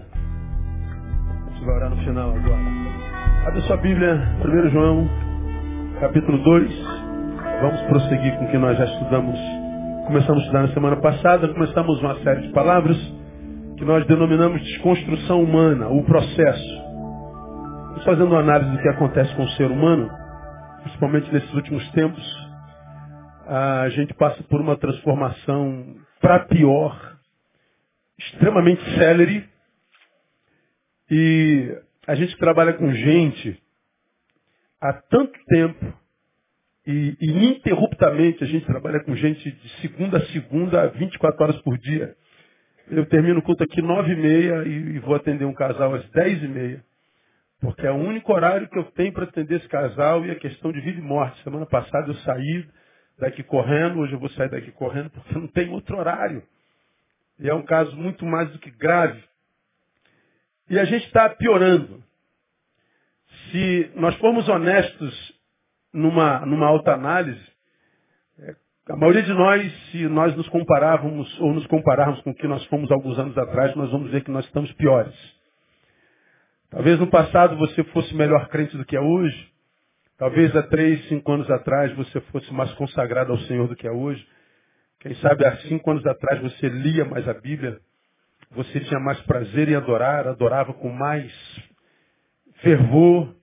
Aleluia. A gente vai orar no final agora. Abre sua Bíblia, 1 João, capítulo 2. Vamos prosseguir com o que nós já estudamos. Começamos a estudar na semana passada, começamos uma série de palavras que nós denominamos de desconstrução humana, o processo. Estamos fazendo uma análise do que acontece com o ser humano, principalmente nesses últimos tempos. A gente passa por uma transformação para pior, extremamente célere. E a gente trabalha com gente há tanto tempo e ininterruptamente a gente trabalha com gente de segunda a segunda, 24 horas por dia. Eu termino o culto aqui nove e meia e vou atender um casal às dez e meia. Porque é o único horário que eu tenho para atender esse casal e a questão de vida e morte. Semana passada eu saí daqui correndo, hoje eu vou sair daqui correndo porque não tem outro horário. E é um caso muito mais do que grave. E a gente está piorando. Se nós formos honestos numa, numa alta análise, é, a maioria de nós, se nós nos comparávamos ou nos compararmos com o que nós fomos alguns anos atrás, nós vamos ver que nós estamos piores. Talvez no passado você fosse melhor crente do que é hoje. Talvez há três, cinco anos atrás você fosse mais consagrado ao Senhor do que é hoje. Quem sabe há cinco anos atrás você lia mais a Bíblia, você tinha mais prazer em adorar, adorava com mais fervor.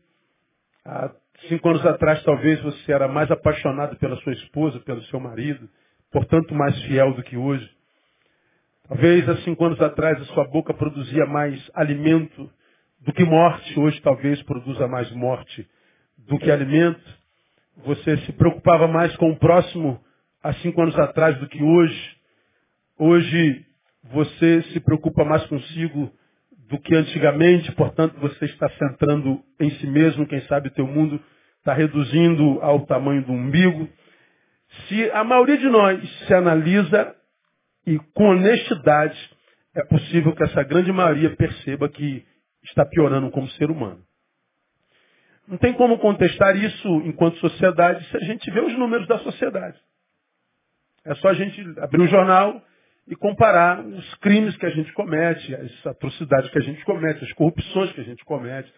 Há cinco anos atrás talvez você era mais apaixonado pela sua esposa, pelo seu marido, portanto mais fiel do que hoje. Talvez há cinco anos atrás a sua boca produzia mais alimento do que morte, hoje talvez produza mais morte do que alimento. Você se preocupava mais com o próximo há cinco anos atrás do que hoje. Hoje você se preocupa mais consigo do que antigamente, portanto você está centrando em si mesmo, quem sabe o teu mundo está reduzindo ao tamanho do umbigo. Se a maioria de nós se analisa e com honestidade, é possível que essa grande maioria perceba que está piorando como ser humano. Não tem como contestar isso enquanto sociedade se a gente vê os números da sociedade. É só a gente abrir o jornal e comparar os crimes que a gente comete, as atrocidades que a gente comete, as corrupções que a gente comete,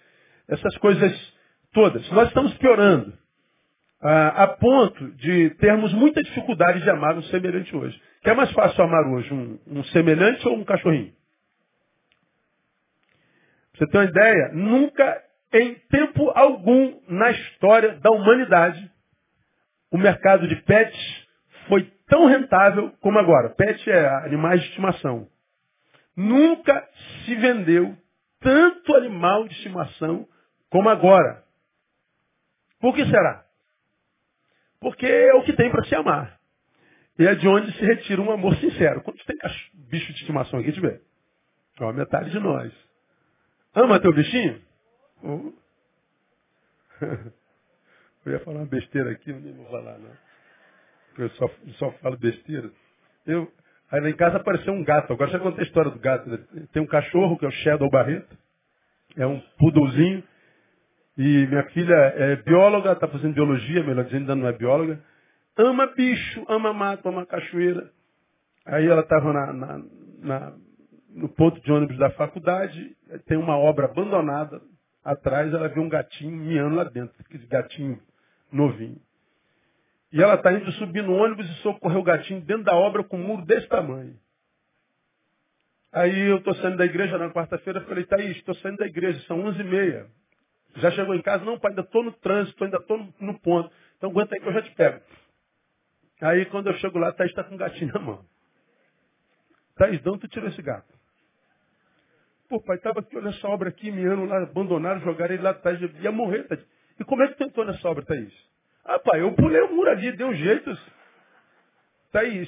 essas coisas todas. Nós estamos piorando a, a ponto de termos muita dificuldade de amar um semelhante hoje. Que é mais fácil amar hoje um, um semelhante ou um cachorrinho? Você ter uma ideia, nunca em tempo algum na história da humanidade o mercado de pets foi tão rentável como agora. Pet é animais de estimação. Nunca se vendeu tanto animal de estimação como agora. Por que será? Porque é o que tem para se amar. E é de onde se retira um amor sincero. Quando tem bicho de estimação aqui, deixa eu ver. Ó, metade de nós. Ama teu bichinho? Eu ia falar uma besteira aqui, não vou falar, não eu só, só falo besteira. Eu, aí lá em casa apareceu um gato. Agora já contei a história do gato. Tem um cachorro que é o Shadow Barreto. É um puduzinho. E minha filha é bióloga, está fazendo biologia, melhor dizendo, ainda não é bióloga. Ama bicho, ama mato, ama cachoeira. Aí ela estava na, na, na, no ponto de ônibus da faculdade, tem uma obra abandonada atrás, ela vê um gatinho miando lá dentro, aquele gatinho novinho. E ela está indo subir no ônibus e socorreu o gatinho dentro da obra com um muro desse tamanho. Aí eu estou saindo da igreja na quarta-feira, falei, Thaís, estou saindo da igreja, são onze e meia. Já chegou em casa? Não, pai, ainda estou no trânsito, ainda estou no, ponto. Então aguenta aí que eu já te pego. Aí quando eu chego lá, Thaís está com o gatinho na mão. Thaís, de onde tu tirou esse gato? Pô, pai, estava aqui, olha essa obra aqui, miando lá, abandonaram, jogaram ele lá atrás, ia morrer, Thaís. E como é que tu entrou nessa obra, Thaís? Pai, eu pulei o muro ali, deu jeito. Tá aí.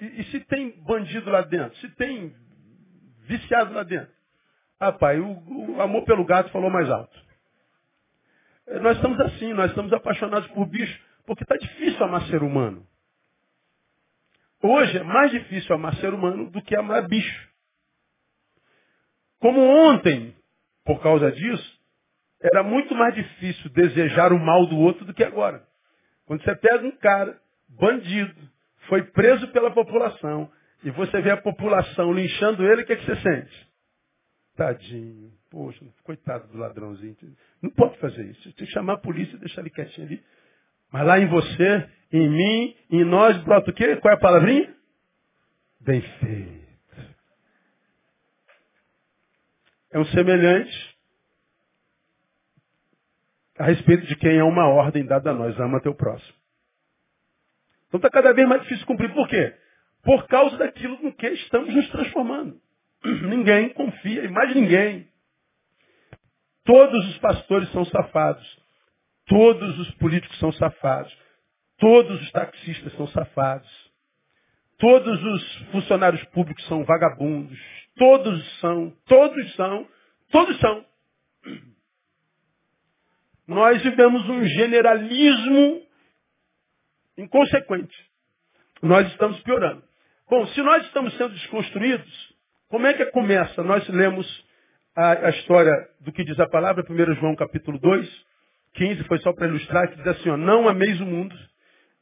E, e, se tem bandido lá dentro? Se tem viciado lá dentro? Pai, o, o amor pelo gato falou mais alto. É, nós estamos assim, nós estamos apaixonados por bicho, porque está difícil amar ser humano. Hoje é mais difícil amar ser humano do que amar bicho. Como ontem, por causa disso, era muito mais difícil desejar o mal do outro do que agora. Quando você pega um cara, bandido, foi preso pela população, e você vê a população linchando ele, o que, é que você sente? Tadinho. Poxa, coitado do ladrãozinho. Não pode fazer isso. Tem que chamar a polícia e deixar ele quietinho ali. Mas lá em você, em mim, em nós, brota o quê? Qual é a palavrinha? Bem feito. É um semelhante a respeito de quem é uma ordem dada a nós. Ama teu próximo. Então está cada vez mais difícil cumprir. Por quê? Por causa daquilo com que estamos nos transformando. Ninguém confia em mais ninguém. Todos os pastores são safados. Todos os políticos são safados. Todos os taxistas são safados. Todos os funcionários públicos são vagabundos. Todos são, todos são, todos são. Nós vivemos um generalismo inconsequente. Nós estamos piorando. Bom, se nós estamos sendo desconstruídos, como é que começa? Nós lemos a, a história do que diz a palavra, 1 João capítulo 2, 15, foi só para ilustrar, que diz assim, ó, não ameis o mundo,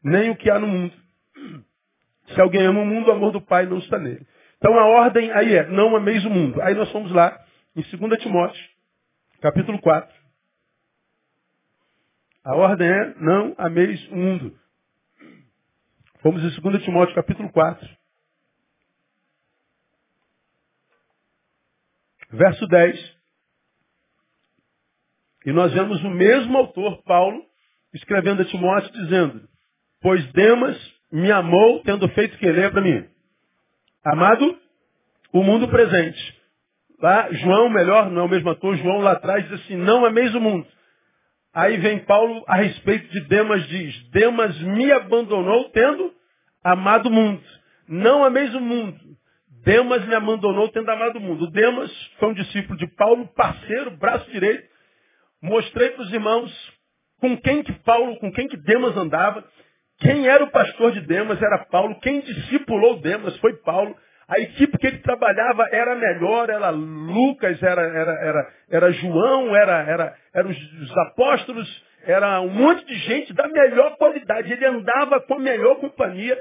nem o que há no mundo. Se alguém ama o mundo, o amor do Pai não está nele. Então a ordem aí é, não ameis o mundo. Aí nós fomos lá, em 2 Timóteo, capítulo 4. A ordem é, não ameis o mundo. Fomos em 2 Timóteo, capítulo 4. Verso 10. E nós vemos o mesmo autor, Paulo, escrevendo a Timóteo, dizendo, pois Demas me amou, tendo feito que lembra mim. Amado, o mundo presente. Lá, João, melhor, não é o mesmo ator, João lá atrás diz assim, não ameis o mundo. Aí vem Paulo a respeito de Demas, diz, Demas me abandonou tendo amado o mundo. Não ameis o mundo. Demas me abandonou tendo amado o mundo. Demas foi um discípulo de Paulo, parceiro, braço direito. Mostrei para os irmãos com quem que Paulo, com quem que Demas andava. Quem era o pastor de Demas era Paulo. Quem discipulou Demas foi Paulo. A equipe que ele trabalhava era melhor, era Lucas, era, era, era, era João, era, era, eram os, os apóstolos, era um monte de gente da melhor qualidade. Ele andava com a melhor companhia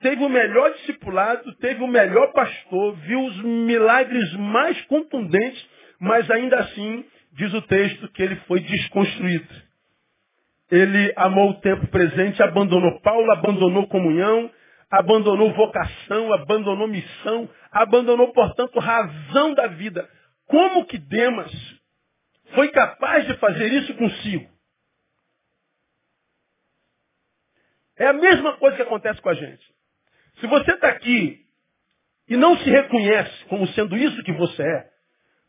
teve o melhor discipulado, teve o melhor pastor, viu os milagres mais contundentes, mas ainda assim, diz o texto, que ele foi desconstruído. Ele amou o tempo presente, abandonou Paulo, abandonou comunhão, abandonou vocação, abandonou missão, abandonou, portanto, razão da vida. Como que Demas foi capaz de fazer isso consigo? É a mesma coisa que acontece com a gente. Se você está aqui e não se reconhece como sendo isso que você é,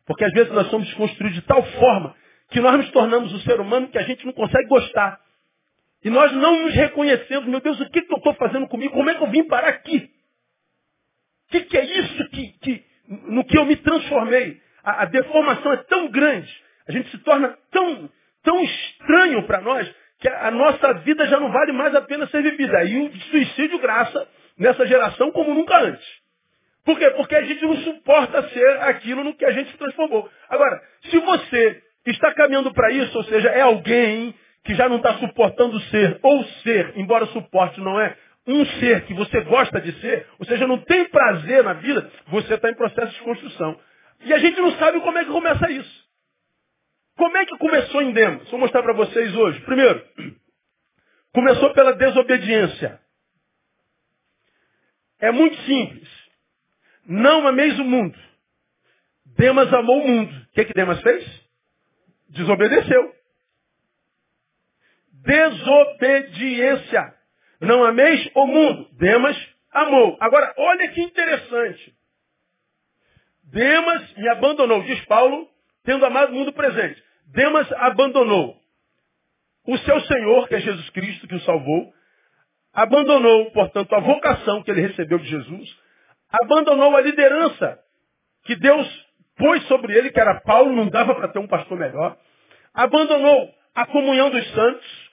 porque às vezes nós somos construídos de tal forma que nós nos tornamos o ser humano que a gente não consegue gostar. E nós não nos reconhecemos, meu Deus, o que, que eu estou fazendo comigo? Como é que eu vim parar aqui? O que, que, é isso que, que, no que eu me transformei? A, a deformação é tão grande, a gente se torna tão, tão estranho para nós, que a, a, nossa vida já não vale mais a pena ser vivida. Aí o suicídio graça nessa geração como nunca antes. Por quê? Porque a gente não suporta ser aquilo no que a gente se transformou. Agora, se você está caminhando para isso, ou seja, é alguém que já não está suportando ser, ou ser, embora suporte não é um ser que você gosta de ser, ou seja, não tem prazer na vida, você está em processo de construção. E a gente não sabe como é que começa isso. Como é que começou em Demos? Vou mostrar para vocês hoje. Primeiro, começou pela desobediência. É muito simples. Não ameis o mundo. Demas amou o mundo. O que, que Demas fez? Desobedeceu. Desobediência. Não ameis o mundo. Demas amou. Agora, olha que interessante. Demas me abandonou, diz Paulo, tendo amado o mundo presente. Demas abandonou o seu Senhor, que é Jesus Cristo, que o salvou, abandonou, portanto, a vocação que ele recebeu de Jesus, abandonou a liderança que Deus pôs sobre ele, que era Paulo, não dava para ter um pastor melhor, abandonou a comunhão dos santos,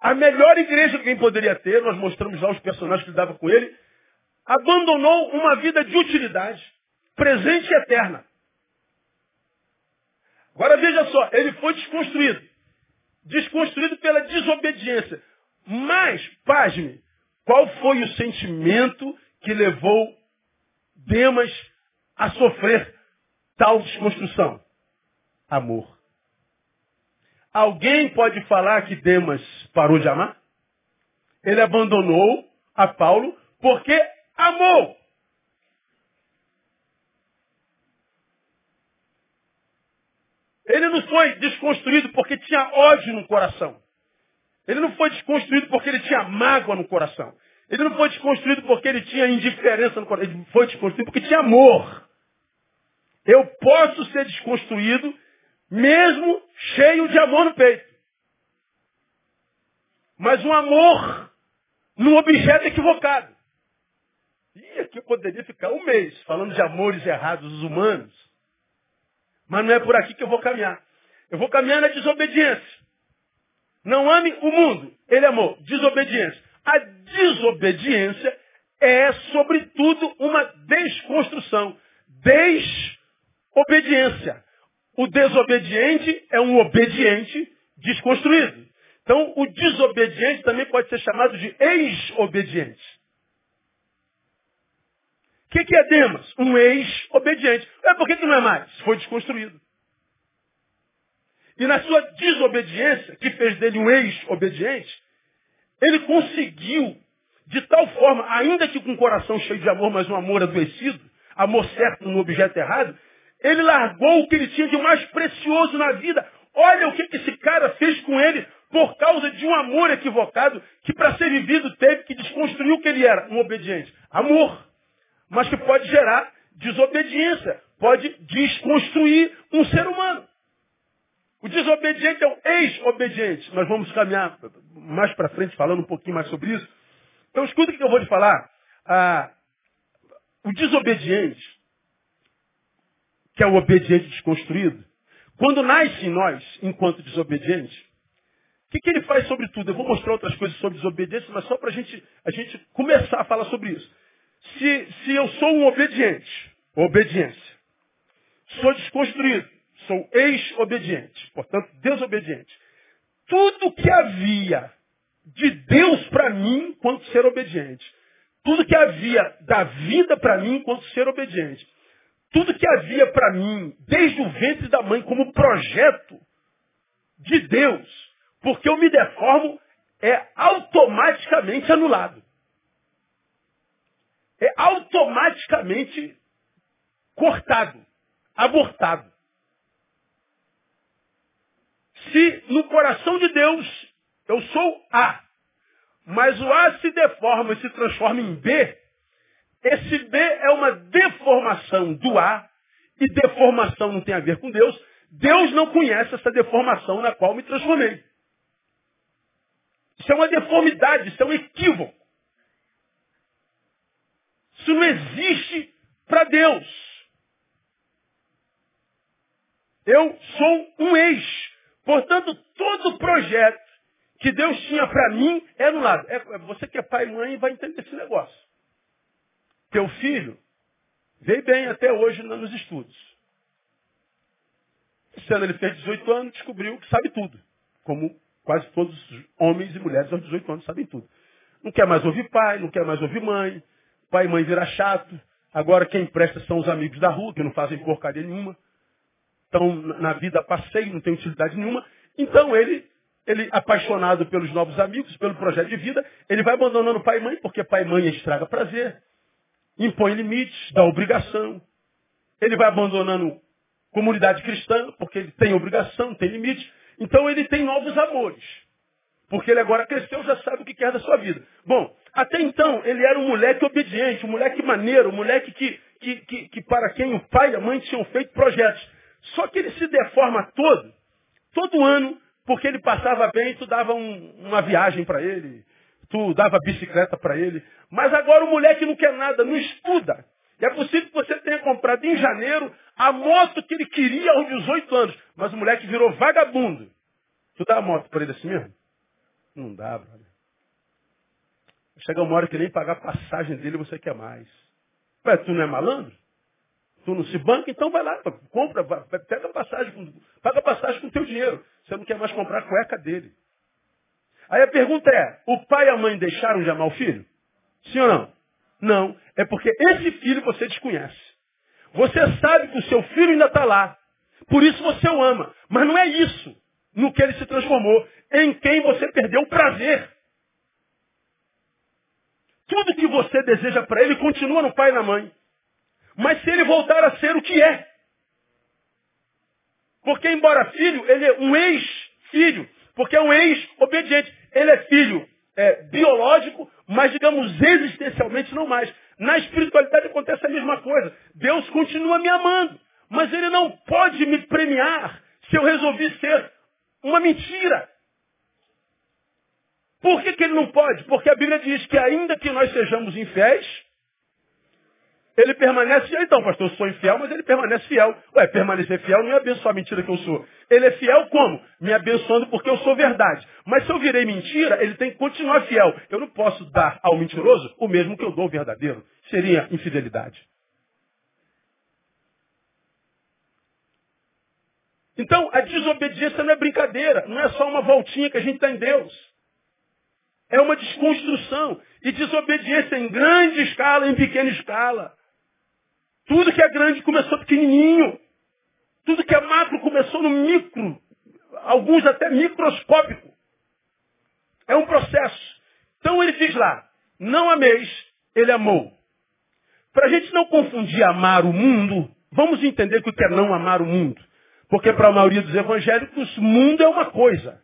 a melhor igreja que alguém poderia ter, nós mostramos lá os personagens que dava com ele, abandonou uma vida de utilidade, presente e eterna. Agora veja só, ele foi desconstruído. Desconstruído pela desobediência. Mas, pasme, qual foi o sentimento que levou Demas a sofrer tal desconstrução? Amor. Alguém pode falar que Demas parou de amar? Ele abandonou a Paulo porque amou. Ele não foi desconstruído porque tinha ódio no coração. Ele não foi desconstruído porque ele tinha mágoa no coração. Ele não foi desconstruído porque ele tinha indiferença no coração. Ele foi desconstruído porque tinha amor. Eu posso ser desconstruído mesmo cheio de amor no peito. Mas um amor num objeto equivocado. E aqui eu poderia ficar um mês falando de amores errados dos humanos. Mas não é por aqui que eu vou caminhar. Eu vou caminhar na desobediência. Não ame o mundo. Ele amou. Desobediência. A desobediência é, sobretudo, uma desconstrução. Desobediência. O desobediente é um obediente desconstruído. Então, o desobediente também pode ser chamado de ex-obediente. O que, que, é Demas? Um ex-obediente. É por que, que não é mais? Foi desconstruído. E na sua desobediência, que fez dele um ex-obediente, ele conseguiu, de tal forma, ainda que com o coração cheio de amor, mas um amor adoecido, amor certo no objeto errado, ele largou o que ele tinha de mais precioso na vida. Olha o que esse cara fez com ele por causa de um amor equivocado que para ser vivido teve que desconstruir o que ele era, um obediente. Amor. Mas que pode gerar desobediência, pode desconstruir um ser humano. O desobediente é o ex-obediente. Nós vamos caminhar mais para frente falando um pouquinho mais sobre isso. Então escuta o que eu vou te falar. Ah, o desobediente, que é o obediente desconstruído, quando nasce em nós, enquanto desobediente, o que, que, ele faz sobre tudo? Eu vou mostrar outras coisas sobre desobediência, mas só para gente, a gente começar a falar sobre isso. Se, se eu sou um obediente, obediência, sou desconstruído, sou ex-obediente, portanto, desobediente. Tudo que havia de Deus para mim quanto ser obediente, tudo que havia da vida para mim quanto ser obediente, tudo que havia para mim desde o ventre da mãe como projeto de Deus, porque eu me deformo, é automaticamente anulado. É automaticamente cortado, abortado. Se no coração de Deus eu sou A, mas o A se deforma e se transforma em B, esse B é uma deformação do A, e deformação não tem a ver com Deus. Deus não conhece essa deformação na qual me transformei. Isso é uma deformidade, isso é um equívoco. Isso não existe para Deus. Eu sou um ex. Portanto, todo projeto que Deus tinha para mim é anulado. É, você que é pai e mãe vai entender esse negócio. Teu filho veio bem até hoje nos estudos. Esse ano ele fez 18 anos, descobriu que sabe tudo. Como quase todos os homens e mulheres aos 18 anos sabem tudo. Não quer mais ouvir pai, não quer mais ouvir mãe. Pai e mãe vira chato. Agora quem presta são os amigos da rua, que não fazem porcaria nenhuma estão na vida passeio, não tem utilidade nenhuma. Então ele, ele, apaixonado pelos novos amigos, pelo projeto de vida, ele vai abandonando pai e mãe, porque pai e mãe estraga prazer, impõe limites, dá obrigação. Ele vai abandonando comunidade cristã, porque ele tem obrigação, tem limite. Então ele tem novos amores. Porque ele agora cresceu, já sabe o que quer da sua vida. Bom, até então ele era um moleque obediente, um moleque maneiro, um moleque que, que, que, que para quem o pai e a mãe tinham feito projetos. Só que ele se deforma todo, todo ano, porque ele passava bem, tu dava um, uma viagem para ele, tu dava bicicleta para ele. Mas agora o moleque não quer nada, não estuda. E é possível que você tenha comprado em janeiro a moto que ele queria aos 18 anos, mas o moleque virou vagabundo. Tu dá a moto para ele assim mesmo? Não dá, brother. Chega uma hora que nem pagar a passagem dele você quer mais. Ué, tu não é malandro? Tu não se banca, então vai lá, compra, vai, pega passagem, paga passagem com o teu dinheiro. Você não quer mais comprar a cueca dele. Aí a pergunta é, o pai e a mãe deixaram de amar o filho? Sim ou não? Não. É porque esse filho você desconhece. Você sabe que o seu filho ainda está lá. Por isso você o ama. Mas não é isso no que ele se transformou. Em quem você perdeu o prazer. Tudo que você deseja para ele continua no pai e na mãe. Mas se ele voltar a ser o que é. Porque embora filho, ele é um ex-filho. Porque é um ex-obediente. Ele é filho é, biológico, mas digamos existencialmente não mais. Na espiritualidade acontece a mesma coisa. Deus continua me amando, mas Ele não pode me premiar se eu resolvi ser uma mentira. Por que, que Ele não pode? Porque a Bíblia diz que ainda que nós sejamos infiéis, ele permanece fiel. Então, pastor, eu sou infiel, mas ele permanece fiel. Ué, permanecer fiel não é abençoar a mentira que eu sou. Ele é fiel como? Me abençoando porque eu sou verdade. Mas se eu virei mentira, ele tem que continuar fiel. Eu não posso dar ao mentiroso o mesmo que eu dou ao verdadeiro. Seria infidelidade. Então, a desobediência não é brincadeira. Não é só uma voltinha que a gente está em Deus. É uma desconstrução. E desobediência em grande escala, em pequena escala. Tudo que é grande começou pequenininho. Tudo que é macro começou no micro. Alguns até microscópico. É um processo. Então ele diz lá, não ameis, ele amou. Para a gente não confundir amar o mundo, vamos entender o que é não amar o mundo. Porque para a maioria dos evangélicos, mundo é uma coisa.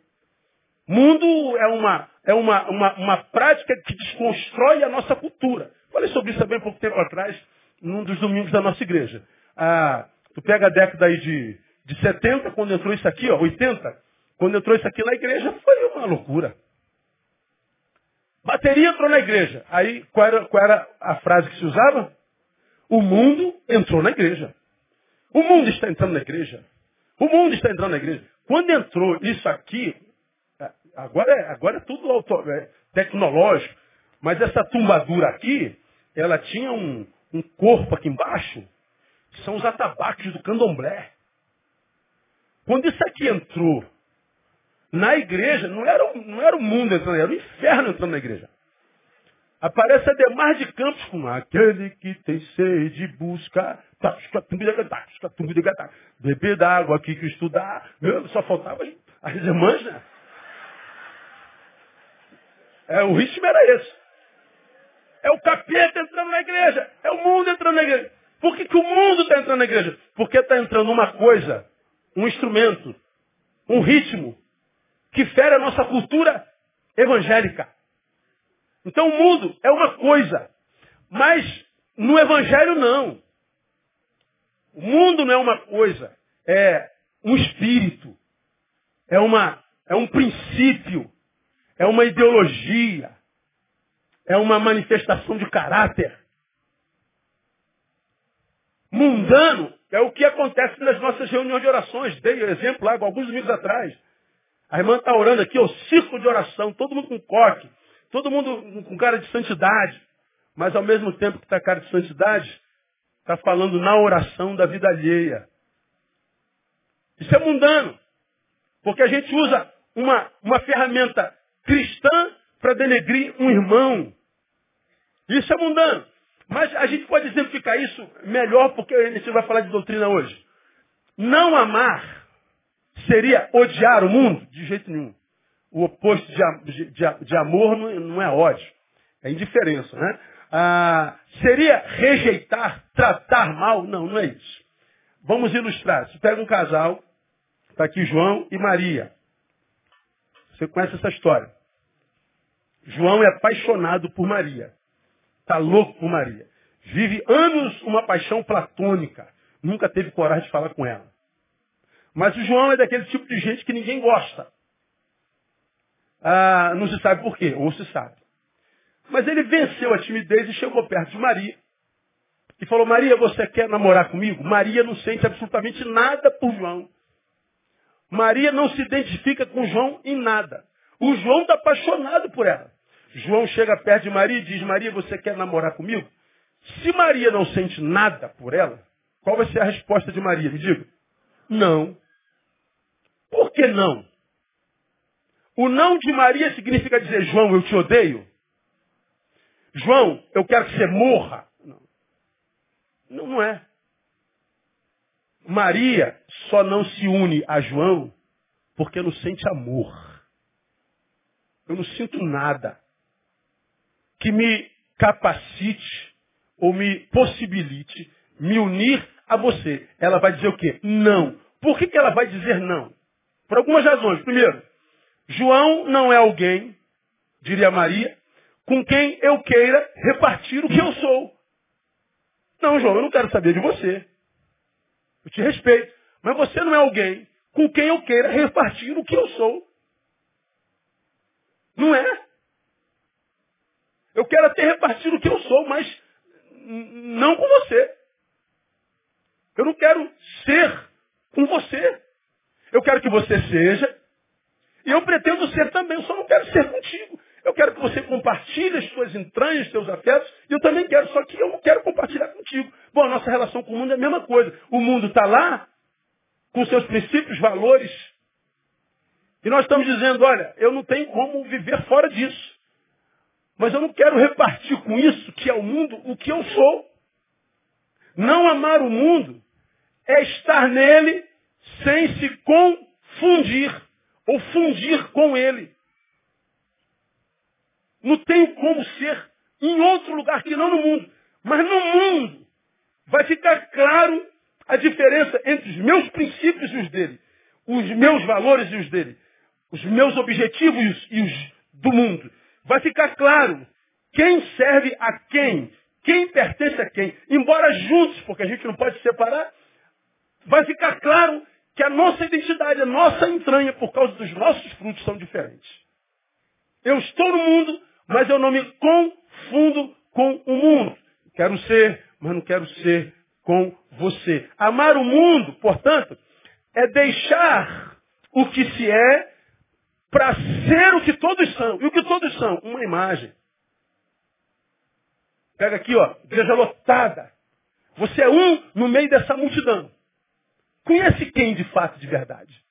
Mundo é uma, é uma, uma, uma prática que desconstrói a nossa cultura. Falei sobre isso também pouco tempo atrás num dos domingos da nossa igreja. Ah, tu pega a década aí de, de 70, quando entrou isso aqui, ó, 80, quando entrou isso aqui na igreja, foi uma loucura. Bateria entrou na igreja. Aí, qual era, qual era a frase que se usava? O mundo entrou na igreja. O mundo está entrando na igreja. O mundo está entrando na igreja. Quando entrou isso aqui, agora é, agora é tudo auto, é, tecnológico, mas essa tumbadura aqui, ela tinha um, um corpo aqui embaixo, são os atabaques do candomblé. Quando isso aqui entrou na igreja, não era, não era o mundo entrando, era o inferno entrando na igreja. Aparece Ademar de Campos com aquele que tem sede busca beber da água aqui que estudar. Meu, só faltava as irmãs, né? É, o ritmo era esse. É o capeta entrando na igreja. É o mundo entrando na igreja. Por que, que o mundo está entrando na igreja? Porque está entrando uma coisa, um instrumento, um ritmo, que fere a nossa cultura evangélica. Então o mundo é uma coisa, mas no evangelho não. O mundo não é uma coisa, é um espírito, é, uma, é um princípio, é uma ideologia, é uma manifestação de caráter. Mundano é o que acontece nas nossas reuniões de orações. Dei exemplo lá alguns domingos atrás. A irmã está orando aqui, o círculo de oração, todo mundo com coque, todo mundo com cara de santidade. Mas ao mesmo tempo que está cara de santidade, está falando na oração da vida alheia. Isso é mundano. Porque a gente usa uma, uma ferramenta cristã para denegrir um irmão. Isso é mundano. Mas a gente pode exemplificar isso melhor porque a gente vai falar de doutrina hoje. Não amar seria odiar o mundo? De jeito nenhum. O oposto de, de, de amor não, é ódio, é indiferença. Né? Ah, seria rejeitar, tratar mal? Não, não é isso. Vamos ilustrar. Você pega um casal, está aqui João e Maria. Você conhece essa história. João é apaixonado por Maria. Está louco por Maria. Vive anos uma paixão platônica. Nunca teve coragem de falar com ela. Mas o João é daquele tipo de gente que ninguém gosta. Ah, não se sabe por quê, ou se sabe. Mas ele venceu a timidez e chegou perto de Maria. E falou, Maria, você quer namorar comigo? Maria não sente absolutamente nada por João. Maria não se identifica com João em nada. O João está apaixonado por ela. João chega perto de Maria e diz, Maria, você quer namorar comigo? Se Maria não sente nada por ela, qual vai ser a resposta de Maria? Me diga. Não. Por que não? O não de Maria significa dizer, João, eu te odeio. João, eu quero que você morra. Não, não, não é. Maria só não se une a João porque não sente amor. Eu não sinto nada que me capacite ou me possibilite me unir a você. Ela vai dizer o quê? Não. Por que, que ela vai dizer não? Por algumas razões. Primeiro, João não é alguém, diria Maria, com quem eu queira repartir o que eu sou. Não, João, eu não quero saber de você. Eu te respeito. Mas você não é alguém com quem eu queira repartir o que eu sou. Não é? Eu quero até repartir o que eu sou, mas não com você. Eu não quero ser com você. Eu quero que você seja. E eu pretendo ser também, eu só não quero ser contigo. Eu quero que você compartilhe as suas entranhas, seus afetos, e eu também quero, só que eu não quero compartilhar contigo. Bom, a nossa relação com o mundo é a mesma coisa. O mundo está lá, com seus princípios, valores, e nós estamos dizendo, olha, eu não tenho como viver fora disso. Mas eu não quero repartir com isso, que é o mundo, o que eu sou. Não amar o mundo é estar nele sem se confundir ou fundir com ele. Não tem como ser em outro lugar que não no mundo. Mas no mundo vai ficar claro a diferença entre os meus princípios e os dele. Os meus valores e os dele. Os meus objetivos e os do mundo. Vai ficar claro quem serve a quem. Quem pertence a quem. Embora juntos, porque a gente não pode separar, vai ficar claro que a nossa identidade, a nossa entranha, por causa dos nossos frutos, são diferentes. Eu estou no mundo, mas eu não me confundo com o mundo. Quero ser, mas não quero ser com você. Amar o mundo, portanto, é deixar o que se é para ser o que todos são. E o que todos são? Uma imagem. Pega aqui, ó, igreja lotada. Você é um no meio dessa multidão. Conhece quem de fato, de verdade?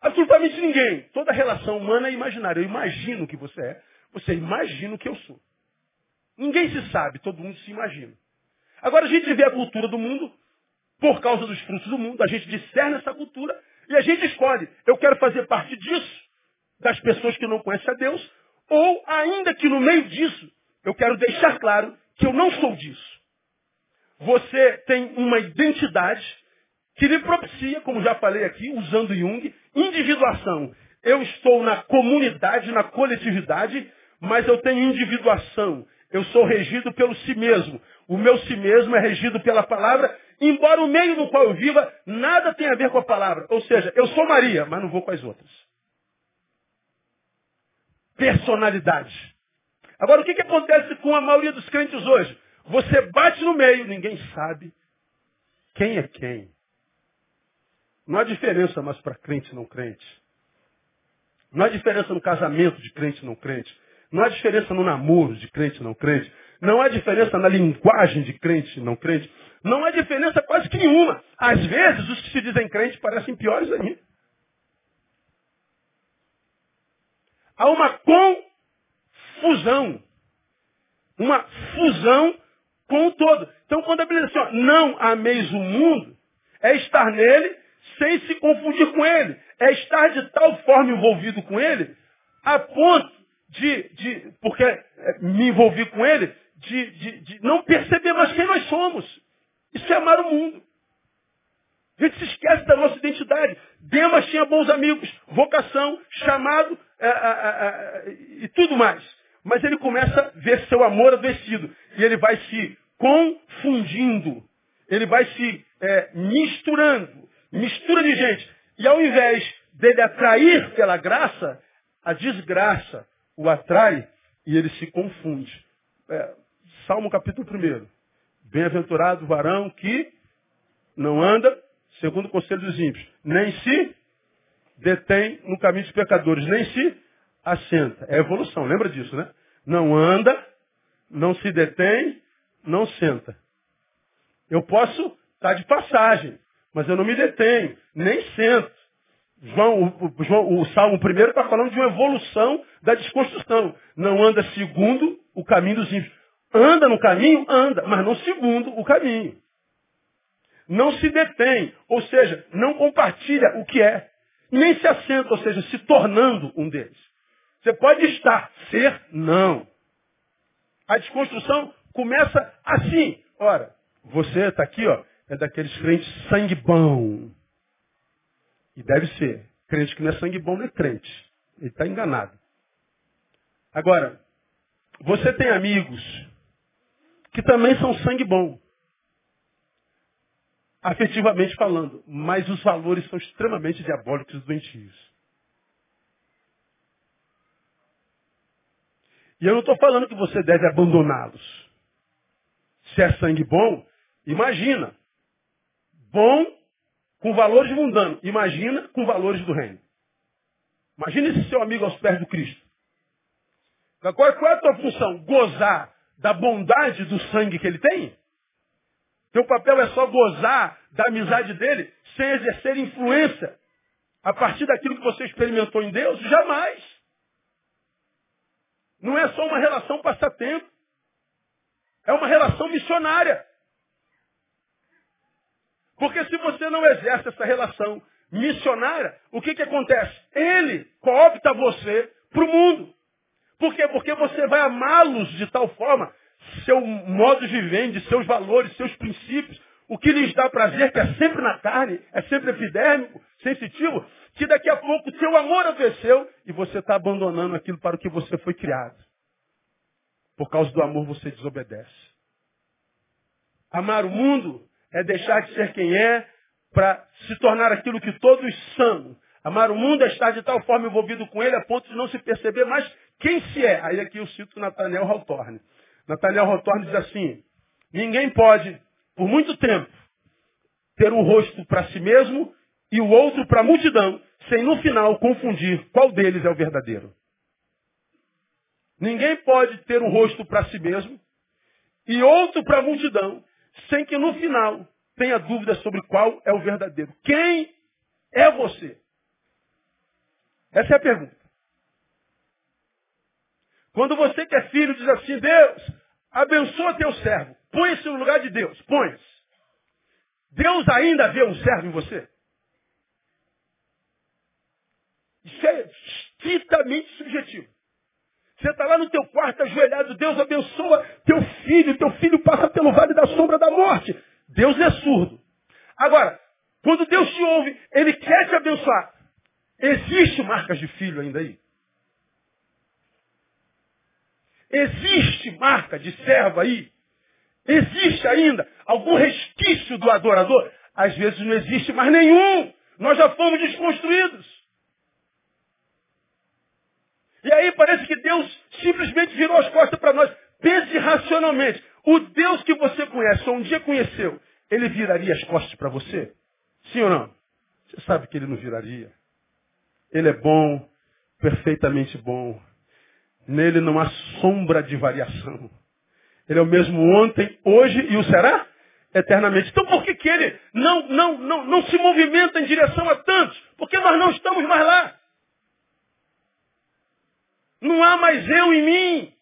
Absolutamente ninguém. Toda relação humana é imaginária. Eu imagino que você é. Você imagina o que eu sou. Ninguém se sabe, todo mundo se imagina. Agora a gente vê a cultura do mundo, por causa dos frutos do mundo, a gente discerne essa cultura e a gente escolhe. Eu quero fazer parte disso, das pessoas que não conhecem a Deus, ou ainda que no meio disso, eu quero deixar claro que eu não sou disso. Você tem uma identidade que lhe propicia, como já falei aqui, usando Jung, individuação. Eu estou na comunidade, na coletividade, mas eu tenho individuação. Eu sou regido pelo si mesmo. O meu si mesmo é regido pela palavra, embora o meio no qual eu viva nada tenha a ver com a palavra. Ou seja, eu sou Maria, mas não vou com as outras. Personalidade. Agora, o que, que acontece com a maioria dos crentes hoje? Você bate no meio, ninguém sabe quem é quem. Não há diferença mais para crente e não crente. Não há diferença no casamento de crente e não crente. Não há diferença no namoro de crente e não crente. Não há diferença na linguagem de crente e não crente. Não há diferença quase que nenhuma. Às vezes, os que se dizem crentes parecem piores ainda. Há uma confusão. Uma fusão com o todo. Então, quando a Bíblia diz assim, ó, não ameis o mundo, é estar nele sem se confundir com ele. É estar de tal forma envolvido com ele, a ponto de, de porque é, me envolvi com ele, de, de, de não perceber mais quem nós somos. Isso é amar o mundo. A gente se esquece da nossa identidade. Demas tinha bons amigos, vocação, chamado é, é, é, e tudo mais. Mas ele começa a ver seu amor adoecido. E ele vai se confundindo. Ele vai se é, misturando. Mistura de gente. E ao invés dele atrair pela graça, a desgraça o atrai e ele se confunde. Salmo capítulo 1. Bem-aventurado o varão que não anda segundo o conselho dos ímpios, nem se detém no caminho dos pecadores, nem se assenta. É evolução, lembra disso, né? Não anda, não se detém, não senta. Eu posso estar de passagem, mas eu não me detenho, nem sento. João, o, João, o Salmo primeiro está falando de uma evolução da desconstrução. Não anda segundo o caminho dos ímpios. Anda no caminho? Anda, mas não segundo o caminho. não se detém, ou seja, não compartilha o que é, nem se assenta, ou seja, se tornando um deles. Você pode estar, ser, não. A desconstrução começa assim. Ora, você está aqui, ó, é daqueles crentes sangue bom. E deve ser. Crente que não é sangue bom não é crente. Ele está enganado. Agora, você tem amigos que também são sangue bom. Afetivamente falando. Mas os valores são extremamente diabólicos e doentios. E eu não estou falando que você deve abandoná-los. Se é sangue bom, imagina. Bom com valores mundanos. Imagina com valores do reino. Imagina esse seu amigo aos pés do Cristo. Qual, qual é a tua função? Gozar da bondade do sangue que ele tem? Teu papel é só gozar da amizade dele sem exercer influência a partir daquilo que você experimentou em Deus? Jamais. Não é só uma relação passatempo. É uma relação missionária. Porque se você não exerce essa relação missionária, o que, que acontece? Ele coopta você para o mundo. Por quê? Porque você vai amá-los de tal forma, seu modo de viver, seus valores, seus princípios, o que lhes dá prazer, que é sempre na carne, é sempre epidérmico, sensitivo, que daqui a pouco seu amor adoeceu e você está abandonando aquilo para o que você foi criado. Por causa do amor você desobedece. Amar o mundo é deixar de ser quem é para se tornar aquilo que todos são. Amar o mundo é estar de tal forma envolvido com ele a ponto de não se perceber mais quem se é. Aí aqui eu cito Nathaniel Hawthorne. Nathaniel Hawthorne diz assim, ninguém pode, por muito tempo, ter um rosto para si mesmo e o outro para a multidão, sem no final confundir qual deles é o verdadeiro. Ninguém pode ter um rosto para si mesmo e outro para a multidão, sem que no final tenha dúvida sobre qual é o verdadeiro. Quem é você? Essa é a pergunta. Quando você que é filho diz assim, Deus, abençoa teu servo. Põe-se no lugar de Deus. Põe-se. Deus ainda vê um servo em você? Isso é estritamente subjetivo. Você está lá no teu quarto ajoelhado, Deus abençoa teu filho, teu filho passa pelo vale da sombra da morte. Deus é surdo. Agora, quando Deus te ouve, Ele quer te abençoar. Existe marcas de filho ainda aí? Existe marca de servo aí? Existe ainda algum resquício do adorador? Às vezes não existe mais nenhum. Nós já fomos desconstruídos. E aí parece que Deus simplesmente virou as costas para nós. Pense racionalmente. O Deus que você conhece, ou um dia conheceu, ele viraria as costas para você? Sim ou não? Você sabe que ele não viraria. Ele é bom, perfeitamente bom. Nele não há sombra de variação. Ele é o mesmo ontem, hoje e o será eternamente. Então por que, que ele não, não, não, não se movimenta em direção a tantos? Porque nós não estamos mais lá. Não há mais eu em mim.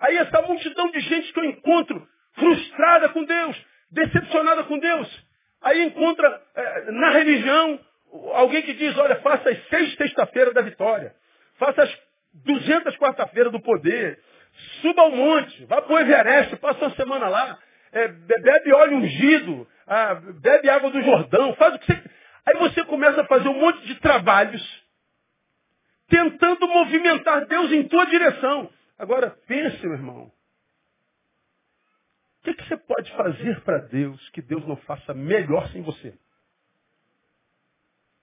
Aí essa multidão de gente que eu encontro frustrada com Deus, decepcionada com Deus, aí encontra é, na religião alguém que diz, olha, faça as seis sexta-feiras da vitória, faça as duzentas quarta-feiras do poder, suba ao monte, vá para o Everest, passa uma semana lá, é, bebe óleo ungido, ah, bebe água do Jordão, faz o que você... Aí você começa a fazer um monte de trabalhos tentando movimentar Deus em tua direção. Agora pense, meu irmão. O que, que você pode fazer para Deus que Deus não faça melhor sem você? O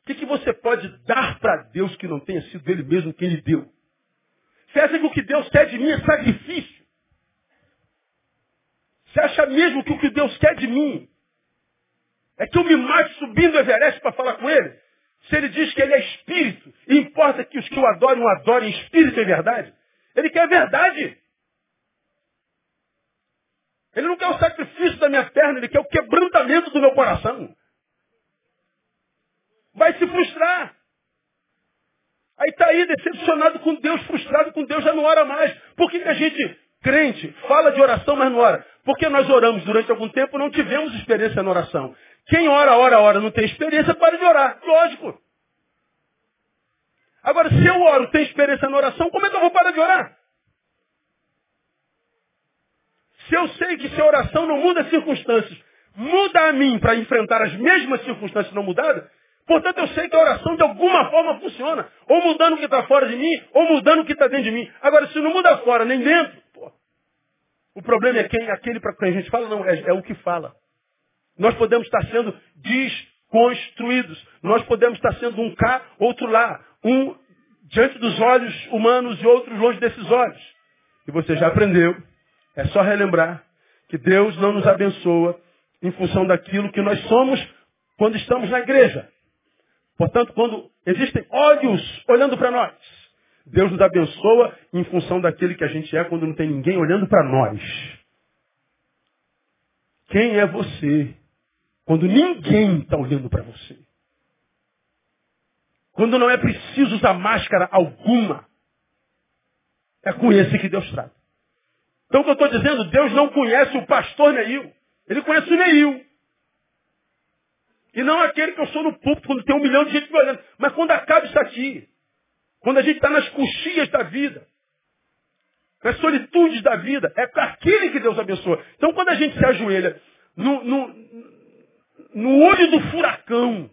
que, que você pode dar para Deus que não tenha sido Ele mesmo quem lhe deu? Você acha que o que Deus quer de mim é sacrifício? Você acha mesmo que o que Deus quer de mim é que eu me mate subindo o Everest para falar com Ele? Se ele diz que ele é espírito, e importa que os que o adorem o adorem espírito e verdade, ele quer verdade. Ele não quer o sacrifício da minha perna, ele quer o quebrantamento do meu coração. Vai se frustrar. Aí está aí, decepcionado com Deus, frustrado com Deus, já não ora mais. Por que, que a gente, crente, fala de oração, mas não ora? Porque nós oramos durante algum tempo não tivemos experiência na oração. Quem ora, ora, ora, não tem experiência, para de orar. Lógico. Agora, se eu oro, tenho experiência na oração, como é que eu vou parar de orar? Se eu sei que se a oração não muda as circunstâncias, muda a mim para enfrentar as mesmas circunstâncias não mudadas, portanto eu sei que a oração de alguma forma funciona. Ou mudando o que está fora de mim, ou mudando o que está dentro de mim. Agora, se não muda fora nem dentro, pô, o problema é quem, aquele para quem a gente fala, não, é, é o que fala. Nós podemos estar sendo desconstruídos. Nós podemos estar sendo um cá, outro lá. Um diante dos olhos humanos e outros longe desses olhos. E você já aprendeu. É só relembrar que Deus não nos abençoa em função daquilo que nós somos quando estamos na igreja. Portanto, quando existem olhos olhando para nós, Deus nos abençoa em função daquele que a gente é quando não tem ninguém olhando para nós. Quem é você quando ninguém está olhando para você. Quando não é preciso usar máscara alguma. É com esse que Deus trata. Então o que eu estou dizendo, Deus não conhece o pastor Neil. Ele conhece o Neil. E não aquele que eu sou no púlpito quando tem um milhão de gente me olhando. Mas quando acaba isso aqui. Quando a gente está nas coxias da vida. Nas solitudes da vida. É aquele que Deus abençoa. Então quando a gente se ajoelha no, no, no olho do furacão,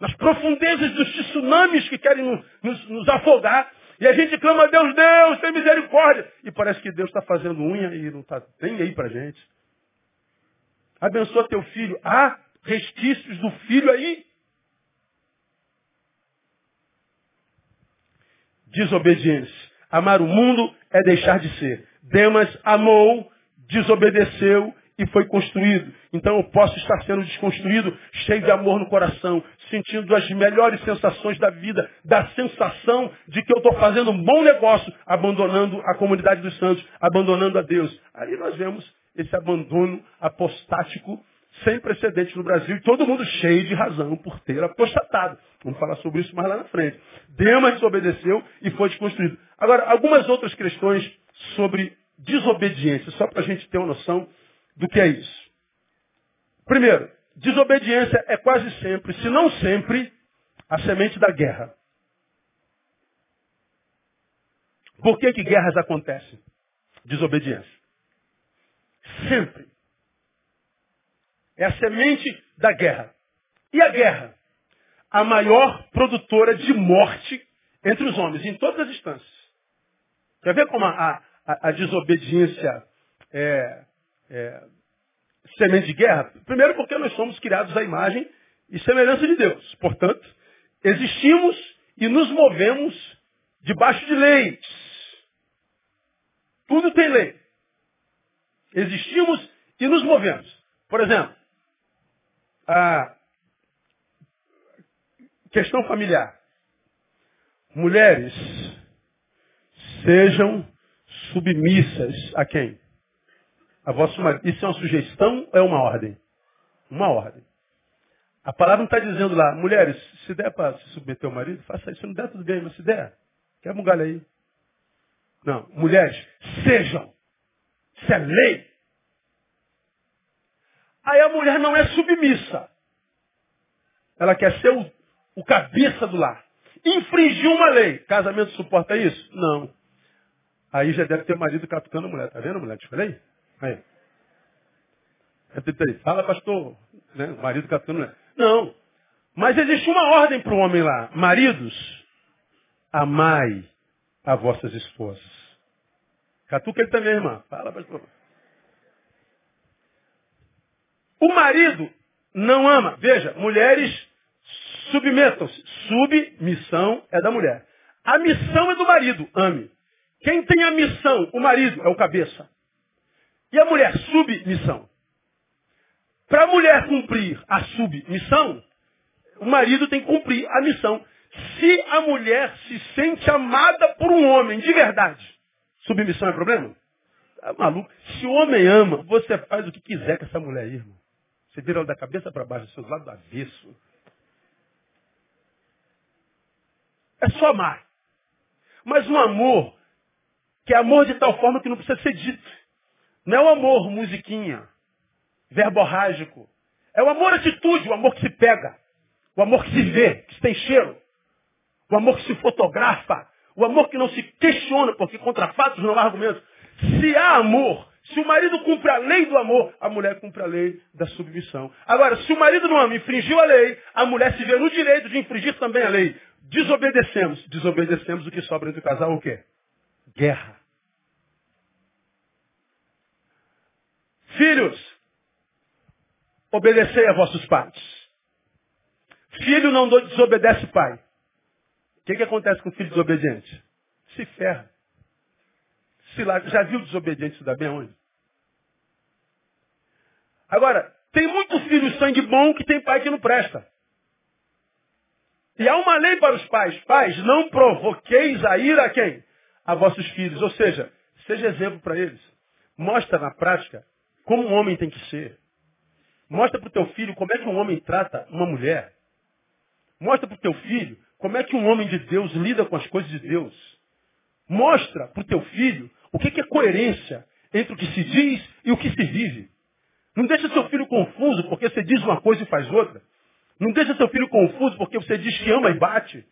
nas profundezas dos tsunamis que querem nos, nos, afogar, e a gente clama a Deus, Deus, tem misericórdia. E parece que Deus está fazendo unha e não está nem aí para gente. Abençoa teu filho. Há restícios do filho aí. Desobediência. Amar o mundo é deixar de ser. Demas amou, desobedeceu e foi construído. Então eu posso estar sendo desconstruído, cheio de amor no coração, sentindo as melhores sensações da vida, da sensação de que eu estou fazendo um bom negócio, abandonando a comunidade dos santos, abandonando a Deus. Aí nós vemos esse abandono apostático sem precedentes no Brasil e todo mundo cheio de razão por ter apostatado. Vamos falar sobre isso mais lá na frente. Demas desobedeceu e foi desconstruído. Agora, algumas outras questões sobre desobediência, só para a gente ter uma noção do que é isso. Primeiro, desobediência é quase sempre, se não sempre, a semente da guerra. Por que, que guerras acontecem? Desobediência. Sempre. É a semente da guerra. E a guerra? A maior produtora de morte entre os homens, em todas as instâncias. Quer ver como a, a, a desobediência é, é, semente de guerra? Primeiro porque nós somos criados à imagem e semelhança de Deus. Portanto, existimos e nos movemos debaixo de leis. Tudo tem lei. Existimos e nos movemos. Por exemplo, a questão familiar. Mulheres sejam submissas a quem? A vosso marido. Isso é uma sugestão ou é uma ordem? Uma ordem. A palavra não está dizendo lá, mulheres, se der para se submeter ao marido, faça isso. Se não der, tudo bem, mas se der, quebra um galho aí. Não, mulheres, sejam. Isso é lei. Aí a mulher não é submissa. Ela quer ser o, o cabeça do lar. Infringiu uma lei. Casamento suporta isso? Não. Aí já deve ter marido catucando a mulher. Tá vendo, mulher? Te falei? Aí. Fala, pastor. Né? O marido catando. Né? Não. Mas existe uma ordem para o homem lá. Maridos, amai a vossas esposas. Catuca ele também, irmã. Fala, pastor. O marido não ama. Veja, mulheres submetam-se. Submissão é da mulher. A missão é do marido. Ame. Quem tem a missão? O marido é o cabeça. E a mulher, submissão. Para a mulher cumprir a submissão, o marido tem que cumprir a missão. Se a mulher se sente amada por um homem de verdade, submissão é problema? É maluco. Se o homem ama, você faz o que quiser com essa mulher irmão. Você vira ela da cabeça para baixo, seus lados do avesso. É só amar. Mas um amor que é amor de tal forma que não precisa ser dito. Não é o amor musiquinha, verborrágico. É o amor atitude, o amor que se pega. O amor que se vê, que tem cheiro. O amor que se fotografa. O amor que não se questiona, porque contra fatos não há argumentos. Se há amor, se o marido cumpre a lei do amor, a mulher cumpre a lei da submissão. Agora, se o marido não ama, infringiu a lei, a mulher se vê no direito de infringir também a lei. Desobedecemos. Desobedecemos o que sobra entre o casal o quê? Guerra. Filhos, obedecei a vossos pais. Filho não desobedece pai. O que, que acontece com o filho desobediente? Se ferra. Se lá, já viu desobediente se dá bem aonde? Agora, tem muito filho sangue bom que tem pai que não presta. E há uma lei para os pais. Pais, não provoqueis a ira a quem? A vossos filhos. Ou seja, seja exemplo para eles. Mostra na prática como um homem tem que ser. Mostra para o teu filho como é que um homem trata uma mulher. Mostra para o teu filho como é que um homem de Deus lida com as coisas de Deus. Mostra para o teu filho o que é coerência entre o que se diz e o que se vive. Não deixa seu filho confuso porque você diz uma coisa e faz outra. Não deixa seu filho confuso porque você diz que ama e bate.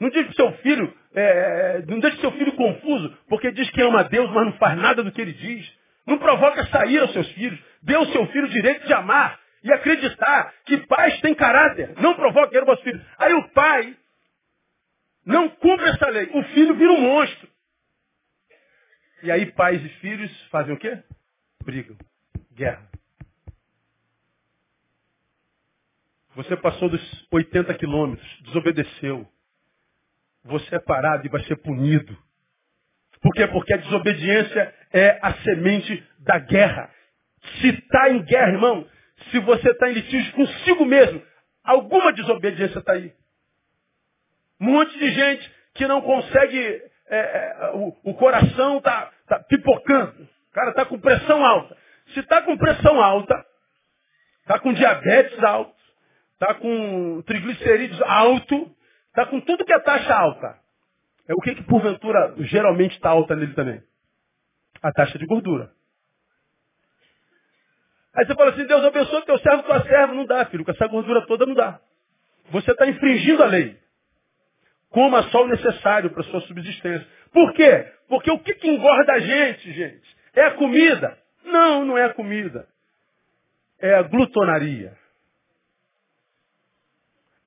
Não diz seu filho, é, não deixa seu filho confuso porque diz que ama a Deus, mas não faz nada do que ele diz. Não provoca sair aos seus filhos. Dê ao seu filho o direito de amar e acreditar que pais têm caráter. Não provoque o vosso filho. Aí o pai não cumpre essa lei. O filho vira um monstro. E aí pais e filhos fazem o quê? Brigam. Guerra. Você passou dos 80 quilômetros, desobedeceu. Você é parado e vai ser punido. Por quê? Porque a desobediência é a semente da guerra. Se está em guerra, irmão, se você está em litígio consigo mesmo, alguma desobediência está aí. Um monte de gente que não consegue, é, é, o, o, coração está tá pipocando. O cara está com pressão alta. Se está com pressão alta, está com diabetes alto, está com triglicerídeos alto, está com tudo que é taxa alta. É o que, que porventura geralmente está alta nele também? A taxa de gordura. Aí você fala assim, Deus abençoe teu servo, tua serva. Não dá, filho, com essa gordura toda não dá. Você está infringindo a lei. Coma só o necessário para sua subsistência. Por quê? Porque o que, que engorda a gente, gente? É a comida? Não, não é a comida. É a glutonaria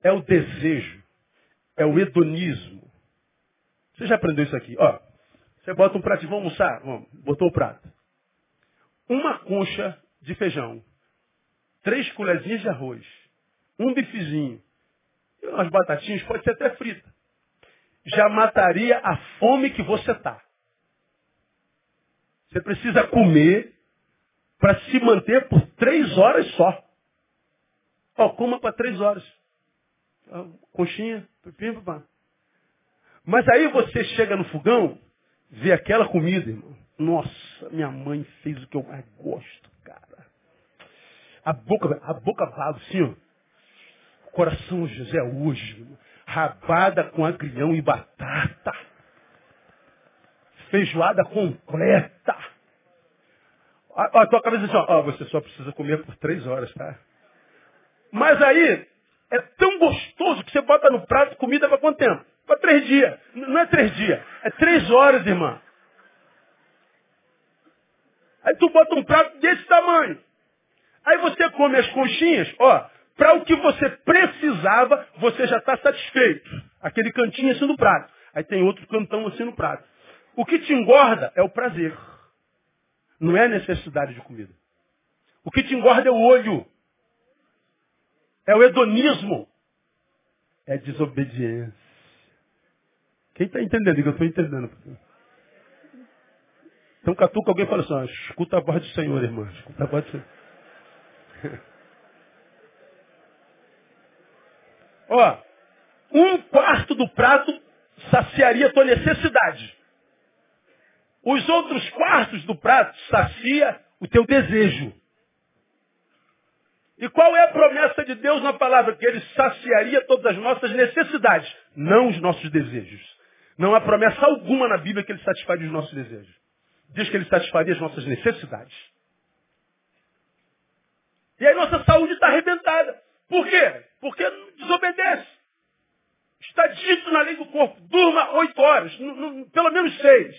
é o desejo, é o hedonismo. Você já aprendeu isso aqui? Ó, você bota um prato, vamos almoçar? Vamos, botou o prato. Uma concha de feijão, três colherzinhas de arroz, um bifezinho, e umas batatinhas, pode ser até frita. Já mataria a fome que você está. Você precisa comer para se manter por três horas só. Ó, coma para três horas coxinha, pepim, papá. Mas aí você chega no fogão, vê aquela comida, irmão. Nossa, minha mãe fez o que eu mais gosto, cara. A boca, a boca vaga assim, ó. Coração José hoje, irmão. rabada com agrião e batata. Feijoada completa. A, a tua cabeça assim, ó, você só precisa comer por três horas, tá? Mas aí, é tão gostoso que você bota no prato comida para quanto tempo? Para três dias. Não é três dias, é três horas, irmã. Aí tu bota um prato desse tamanho. Aí você come as conchinhas, ó, para o que você precisava, você já está satisfeito. Aquele cantinho assim no prato. Aí tem outro cantão assim no prato. O que te engorda é o prazer. Não é a necessidade de comida. O que te engorda é o olho. É o hedonismo. É desobediência. Quem está entendendo? Eu estou entendendo. Então catuca alguém e fala assim, escuta a voz do Senhor, irmã. Escuta a voz do Senhor. Ó, um quarto do prato saciaria a tua necessidade. Os outros quartos do prato sacia o teu desejo. E qual é a promessa de Deus na palavra? Que Ele saciaria todas as nossas necessidades, não os nossos desejos. Não há promessa alguma na Bíblia que Ele satisfaz os nossos desejos. diz que ele satisfaria as nossas necessidades. E aí nossa saúde está arrebentada. Por quê? Porque desobedece. Está dito na lei do corpo, durma oito horas, pelo menos seis.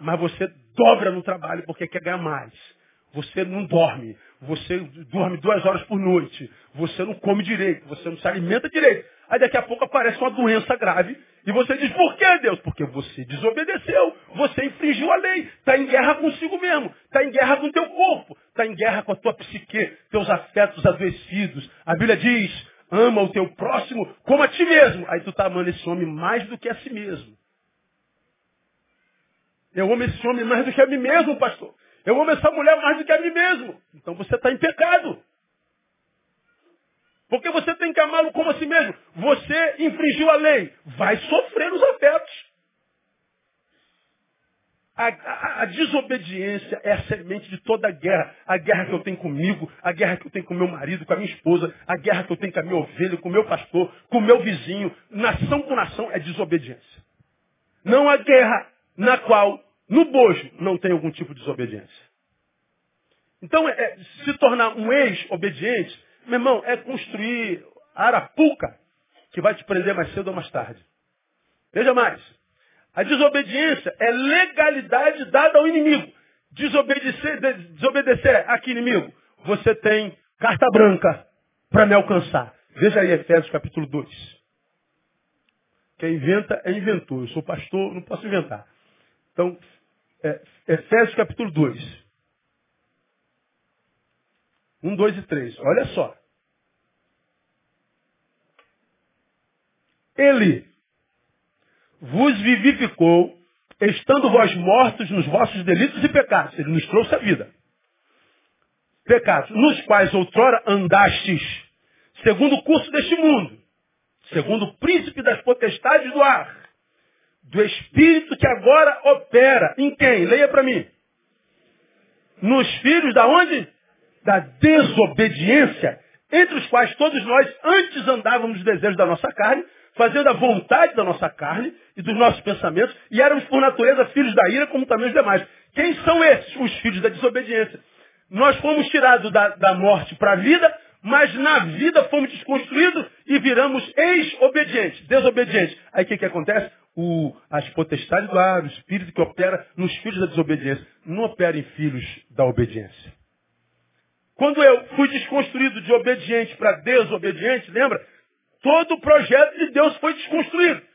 Mas você dobra no trabalho porque quer ganhar mais. Você não dorme. Você dorme duas horas por noite. Você não come direito. Você não se alimenta direito. Aí daqui a pouco aparece uma doença grave. E você diz, por que Deus? Porque você desobedeceu. Você infringiu a lei. Está em guerra consigo mesmo. Está em guerra com o teu corpo. Está em guerra com a tua psique, teus afetos adoecidos. A Bíblia diz, ama o teu próximo como a ti mesmo. Aí tu está amando esse homem mais do que a si mesmo. Eu amo esse homem mais do que a mim mesmo, pastor. Eu amo essa mulher mais do que a mim mesmo. Então você está em pecado. Porque você tem que amá-lo como a si mesmo. Você infringiu a lei. Vai sofrer os afetos. A, a, a, desobediência é a semente de toda a guerra. A guerra que eu tenho comigo, a guerra que eu tenho com meu marido, com a minha esposa, a guerra que eu tenho com a minha ovelha, com o meu pastor, com o meu vizinho. Nação com nação é desobediência. Não há guerra na qual, no bojo, não tem algum tipo de desobediência. Então, é, é se tornar um ex-obediente, meu irmão, é construir arapuca que vai te prender mais cedo ou mais tarde. Veja mais. A desobediência é legalidade dada ao inimigo. Desobedecer, desobedecer a que inimigo? Você tem carta branca para me alcançar. Veja aí Efésios capítulo 2. Quem inventa é inventor. Eu sou pastor, não posso inventar. Então, é, Efésios capítulo 2. 1, 2 e 3. Olha só. Ele vos vivificou, estando vós mortos nos vossos delitos e pecados. Ele nos trouxe a vida. Pecados, nos quais outrora andastes, segundo o curso deste mundo, segundo o príncipe das potestades do ar, do espírito que agora opera. Em quem? Leia para mim. Nos filhos da onde? Da desobediência, entre os quais todos nós antes andávamos desejos da nossa carne, fazendo a vontade da nossa carne e dos nossos pensamentos, e éramos por natureza filhos da ira, como também os demais. Quem são esses? Os filhos da desobediência. Nós fomos tirados da, da morte para a vida, mas na vida fomos desconstruídos e viramos ex-obedientes, desobedientes. Aí o que, que acontece? O, as potestades do ar, o espírito que opera nos filhos da desobediência, não opera em filhos da obediência. Quando eu fui desconstruído de obediente para desobediente, lembra? Todo o projeto de Deus foi desconstruído,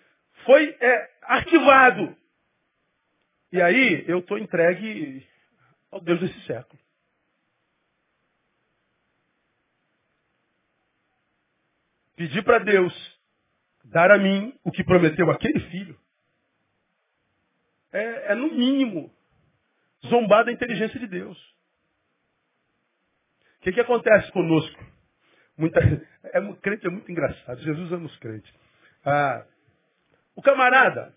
foi é, arquivado. E aí eu estou entregue ao Deus desse século. Pedir para Deus dar a mim o que prometeu aquele filho é, é, no mínimo, zombar da inteligência de Deus. O que, que acontece conosco? Muita, é, crente é muito engraçado. Jesus ama os crentes. Ah, o camarada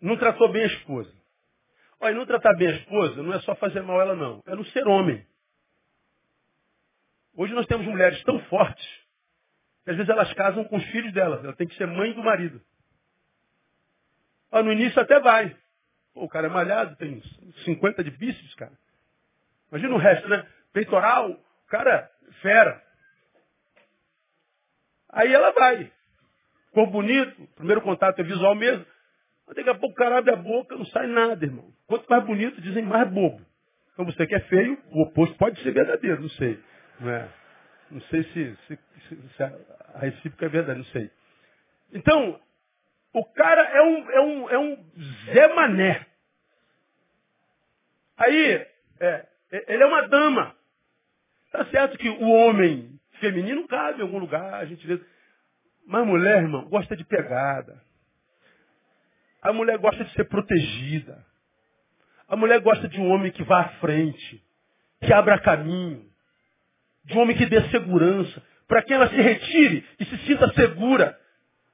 não tratou bem a esposa. Olha, não tratar bem a esposa não é só fazer mal ela, não. É não ser homem. Hoje nós temos mulheres tão fortes que às vezes elas casam com os filhos delas. Ela tem que ser mãe do marido. Ah, no início até vai. Pô, o cara é malhado, tem 50 de bíceps, cara. Imagina o resto, né? Peitoral, o cara fera. Aí ela vai. Ficou bonito, primeiro contato é visual mesmo. Mas daqui a pouco o cara abre a boca, não sai nada, irmão. Quanto mais bonito, dizem mais bobo. Então você que é feio, o oposto pode ser verdadeiro, não sei. Não, é? não sei se, se, se a recíproca é verdade, não sei. Então, o cara é um, é um, é um Zé Mané. Aí, é, ele é uma dama. Tá certo que o homem feminino cabe em algum lugar, a gente vê. Mas mulher, irmão, gosta de pegada. A mulher gosta de ser protegida. A mulher gosta de um homem que vá à frente, que abra caminho, de um homem que dê segurança, para que ela se retire e se sinta segura.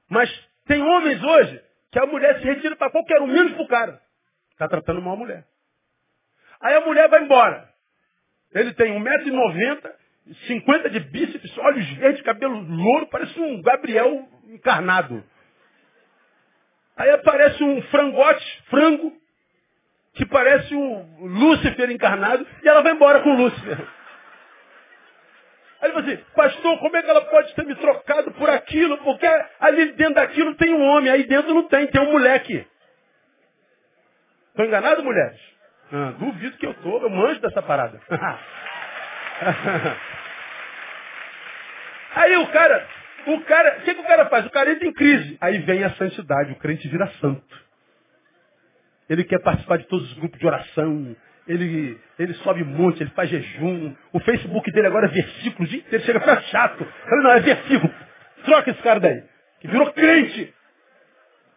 Mas tem homens hoje que a mulher se retira para qualquer um, menos para o cara. Está tratando mal a mulher. Aí a mulher vai embora. Ele tem 1,90m, 50 de bíceps, olhos verdes, cabelo louro, parece um Gabriel encarnado. Aí aparece um frangote, frango, que parece o Lúcifer encarnado, e ela vai embora com o Lúcifer. Aí ele fala assim, pastor, como é que ela pode ter me trocado por aquilo? Porque ali dentro daquilo tem um homem, aí dentro não tem, tem um moleque. Estou enganado, mulheres? Ah, duvido que eu estou, eu manjo dessa parada. aí o cara, o cara, o que, que o cara faz? O cara entra em crise. Aí vem a santidade, o crente vira santo. Ele quer participar de todos os grupos de oração, ele, ele sobe monte, ele faz jejum. O Facebook dele agora é versículos, ele chega a ficar chato. Ele não, é versículo. Troca esse cara daí. Que virou crente.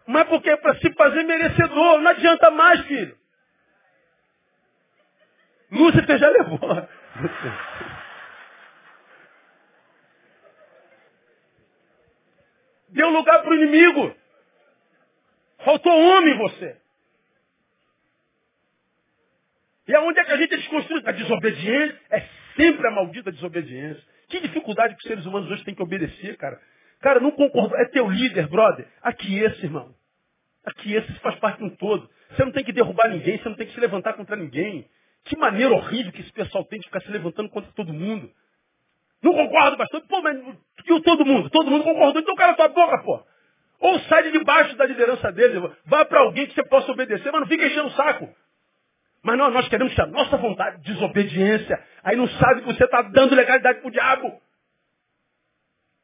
Mas porque é para se fazer merecedor. Não adianta mais, filho. Lúcifer já levou. Deu lugar para o inimigo. Faltou homem você. E aonde é que a gente desconstrui? A desobediência é sempre a maldita desobediência. Que dificuldade que os seres humanos hoje têm que obedecer, cara. Cara, não concordo. É teu líder, brother. Aqui esse, irmão. Aqui esse faz parte de um todo. Você não tem que derrubar ninguém, você não tem que se levantar contra ninguém. Que maneira horrível que esse pessoal tem de ficar se levantando contra todo mundo. Não concordo, pastor. Pô, mas e todo mundo? Todo mundo concordou. Então cara tua boca, pô. Ou sai de debaixo da liderança dele. Vá para alguém que você possa obedecer, mas não fica enchendo o saco. Mas nós, nós queremos que a nossa vontade, desobediência, aí não sabe que você está dando legalidade para o diabo.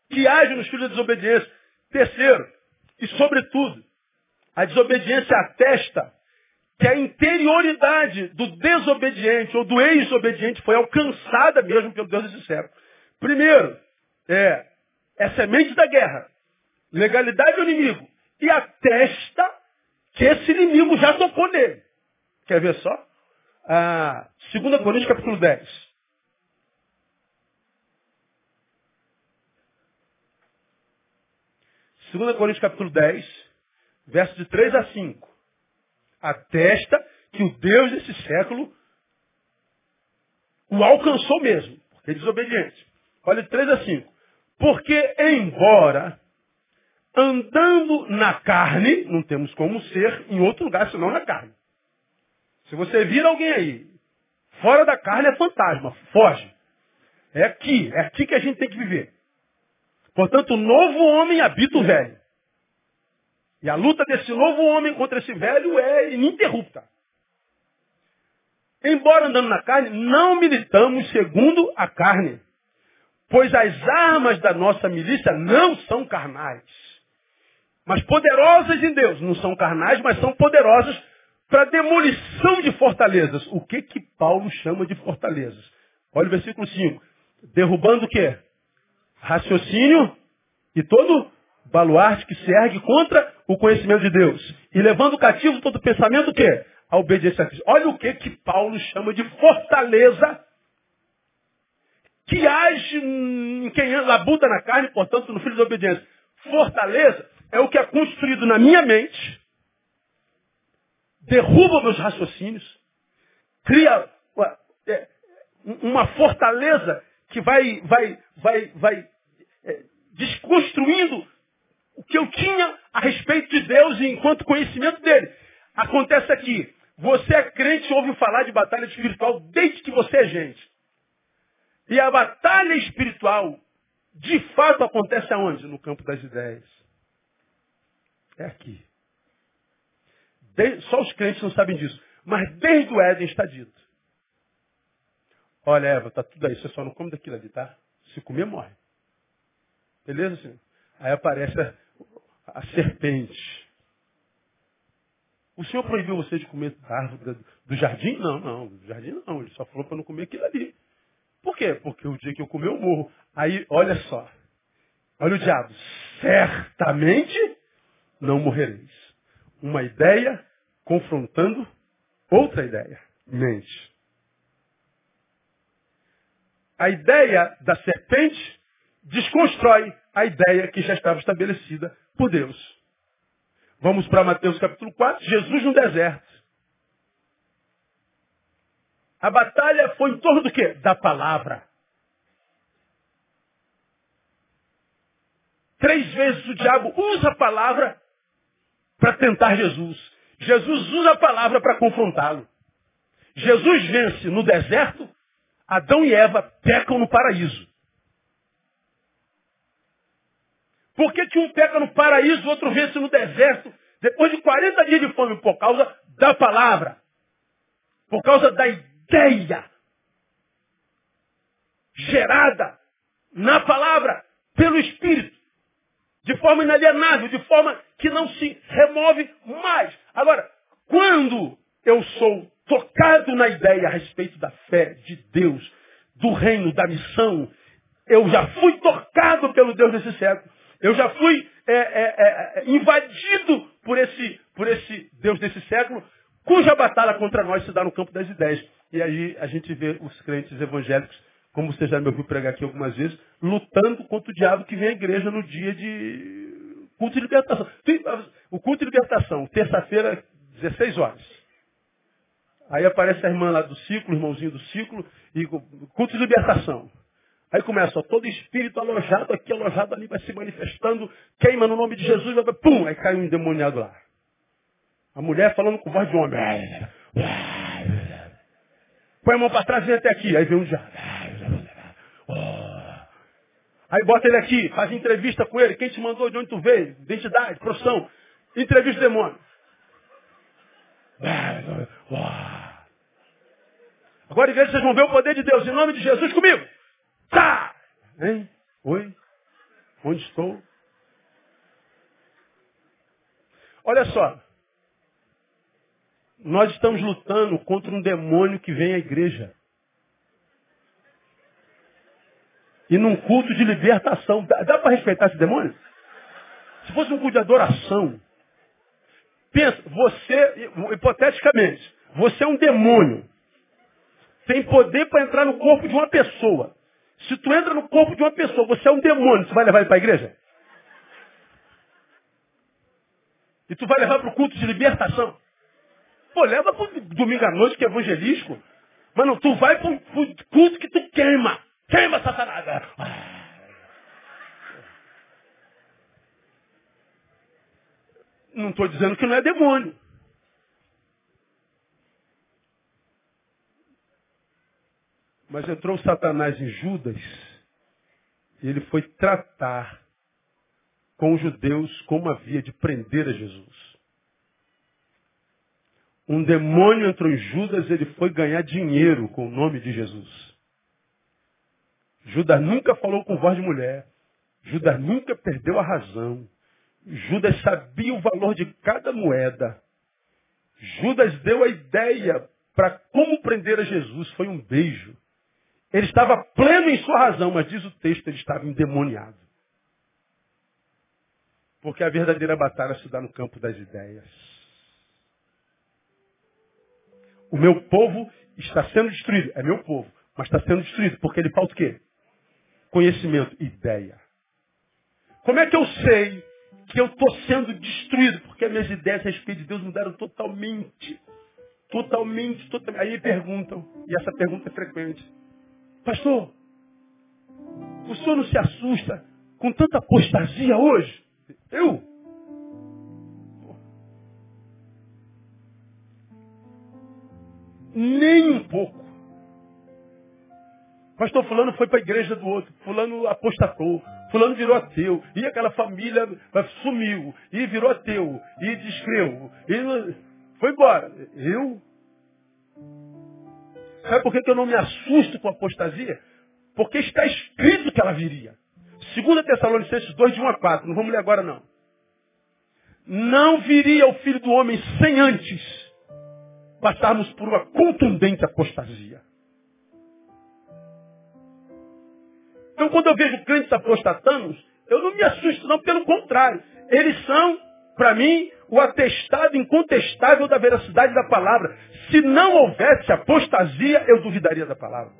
Que age nos filhos da desobediência. Terceiro, e sobretudo, a desobediência atesta que a interioridade do desobediente ou do ex-obediente foi alcançada mesmo pelo Deus desse século. Primeiro, é, é semente da guerra, legalidade do inimigo, e atesta que esse inimigo já tocou nele. Quer ver só? Ah, 2 Coríntios capítulo 10. Segunda Coríntios capítulo 10, verso de 3 a 5. Atesta que o Deus desse século o alcançou mesmo, porque é desobediente. Olha de 3 a 5. Porque embora andando na carne, não temos como ser em outro lugar senão na carne. Se você vir alguém aí, fora da carne é fantasma, foge. É aqui, é aqui que a gente tem que viver. Portanto, o novo homem habita o velho. E a luta desse novo homem contra esse velho é ininterrupta. Embora andando na carne, não militamos segundo a carne. Pois as armas da nossa milícia não são carnais. Mas poderosas em Deus. Não são carnais, mas são poderosas para demolição de fortalezas. O que que Paulo chama de fortalezas? Olha o versículo 5. Derrubando o quê? Raciocínio e todo baluarte que se ergue contra o conhecimento de Deus. E levando cativo todo pensamento o quê? A obediência a Cristo. Olha o que que Paulo chama de fortaleza que age em quem labuta na carne, portanto, no filho da obediência. Fortaleza é o que é construído na minha mente, derruba meus raciocínios, cria é, uma fortaleza que vai, vai, vai, vai é, desconstruindo o que eu tinha a respeito de Deus e enquanto conhecimento dele. Acontece aqui, você é crente e ouve falar de batalha espiritual desde que você é gente. E a batalha espiritual, de fato, acontece aonde? No campo das ideias. É aqui. Só os crentes não sabem disso. Mas desde o Éden está dito. Olha, Eva, está tudo aí. Você só não come daquilo ali, tá? Se comer, morre. Beleza, senhor? Aí aparece a, serpente. O senhor proibiu você de comer da árvore do jardim? Não, não. Do jardim não. Ele só falou para não comer aquilo ali. Por quê? Porque o dia que eu comer, eu morro. Aí, olha só. Olha o diabo. Certamente não morrereis. Uma ideia confrontando outra ideia. Mente. A ideia da serpente desconstrói a ideia que já estava estabelecida por Deus. Vamos para Mateus capítulo 4, Jesus no deserto. A batalha foi em torno do quê? Da palavra. Três vezes o diabo usa a palavra para tentar Jesus. Jesus usa a palavra para confrontá-lo. Jesus vence no deserto, Adão e Eva pecam no paraíso. Por que, que um peca no paraíso, o outro vence no deserto, depois de 40 dias de fome, por causa da palavra? Por causa da ideia gerada na palavra, pelo Espírito, de forma inalienável, de forma que não se remove mais. Agora, quando eu sou tocado na ideia a respeito da fé de Deus, do reino, da missão, eu já fui tocado pelo Deus desse século. Eu já fui é, é, é, invadido por esse, por esse Deus desse século, cuja batalha contra nós se dá no campo das ideias. E aí a gente vê os crentes evangélicos, como você já me ouviu pregar aqui algumas vezes, lutando contra o diabo que vem à igreja no dia de culto de libertação. O culto de libertação, terça-feira, 16 horas. Aí aparece a irmã lá do ciclo, irmãozinho do ciclo, e culto de libertação. Aí começa, todo espírito alojado aqui, alojado ali, vai se manifestando, queima no nome de Jesus, vai, pum, aí cai um endemoniado lá. A mulher falando com voz de homem. Põe a mão para trás e vem até aqui. Aí vem um diabo. Aí bota ele aqui, faz entrevista com ele. Quem te mandou, de onde tu veio? Identidade, profissão. Entrevista o demônio. Agora, de vocês vão ver o poder de Deus, em nome de Jesus comigo. Tá! Hein? Oi? Onde estou? Olha só. Nós estamos lutando contra um demônio que vem à igreja. E num culto de libertação. Dá, dá para respeitar esse demônio? Se fosse um culto de adoração. Pensa, você, hipoteticamente, você é um demônio. Tem poder para entrar no corpo de uma pessoa. Se tu entra no corpo de uma pessoa, você é um demônio, você vai levar ele para a igreja? E tu vai levar para o culto de libertação? Pô, leva para domingo à noite, que é evangelístico. Mano, tu vai para o culto que tu queima. Queima, Satanás. Não estou dizendo que não é demônio. Mas entrou Satanás em Judas e ele foi tratar com os judeus como havia de prender a Jesus. Um demônio entrou em Judas e ele foi ganhar dinheiro com o nome de Jesus. Judas nunca falou com voz de mulher. Judas nunca perdeu a razão. Judas sabia o valor de cada moeda. Judas deu a ideia para como prender a Jesus. Foi um beijo. Ele estava pleno em sua razão, mas diz o texto, ele estava endemoniado. Porque a verdadeira batalha se dá no campo das ideias. O meu povo está sendo destruído. É meu povo, mas está sendo destruído porque ele falta o quê? Conhecimento, ideia. Como é que eu sei que eu estou sendo destruído? Porque as minhas ideias a respeito de Deus mudaram totalmente. Totalmente, totalmente. Aí perguntam, e essa pergunta é frequente. Pastor, o senhor não se assusta com tanta apostasia hoje? Eu? Nem um pouco. Pastor fulano foi para a igreja do outro, fulano apostatou, fulano virou ateu, e aquela família sumiu, e virou ateu, e descreu, e foi embora. Eu? Sabe por que eu não me assusto com a apostasia? Porque está escrito que ela viria. 2 Tessalonicenses 2, de 1 a 4. Não vamos ler agora não. Não viria o Filho do Homem sem antes passarmos por uma contundente apostasia. Então quando eu vejo crentes apostatando, eu não me assusto não, pelo contrário. Eles são, para mim, o atestado incontestável da veracidade da palavra. Se não houvesse apostasia, eu duvidaria da palavra.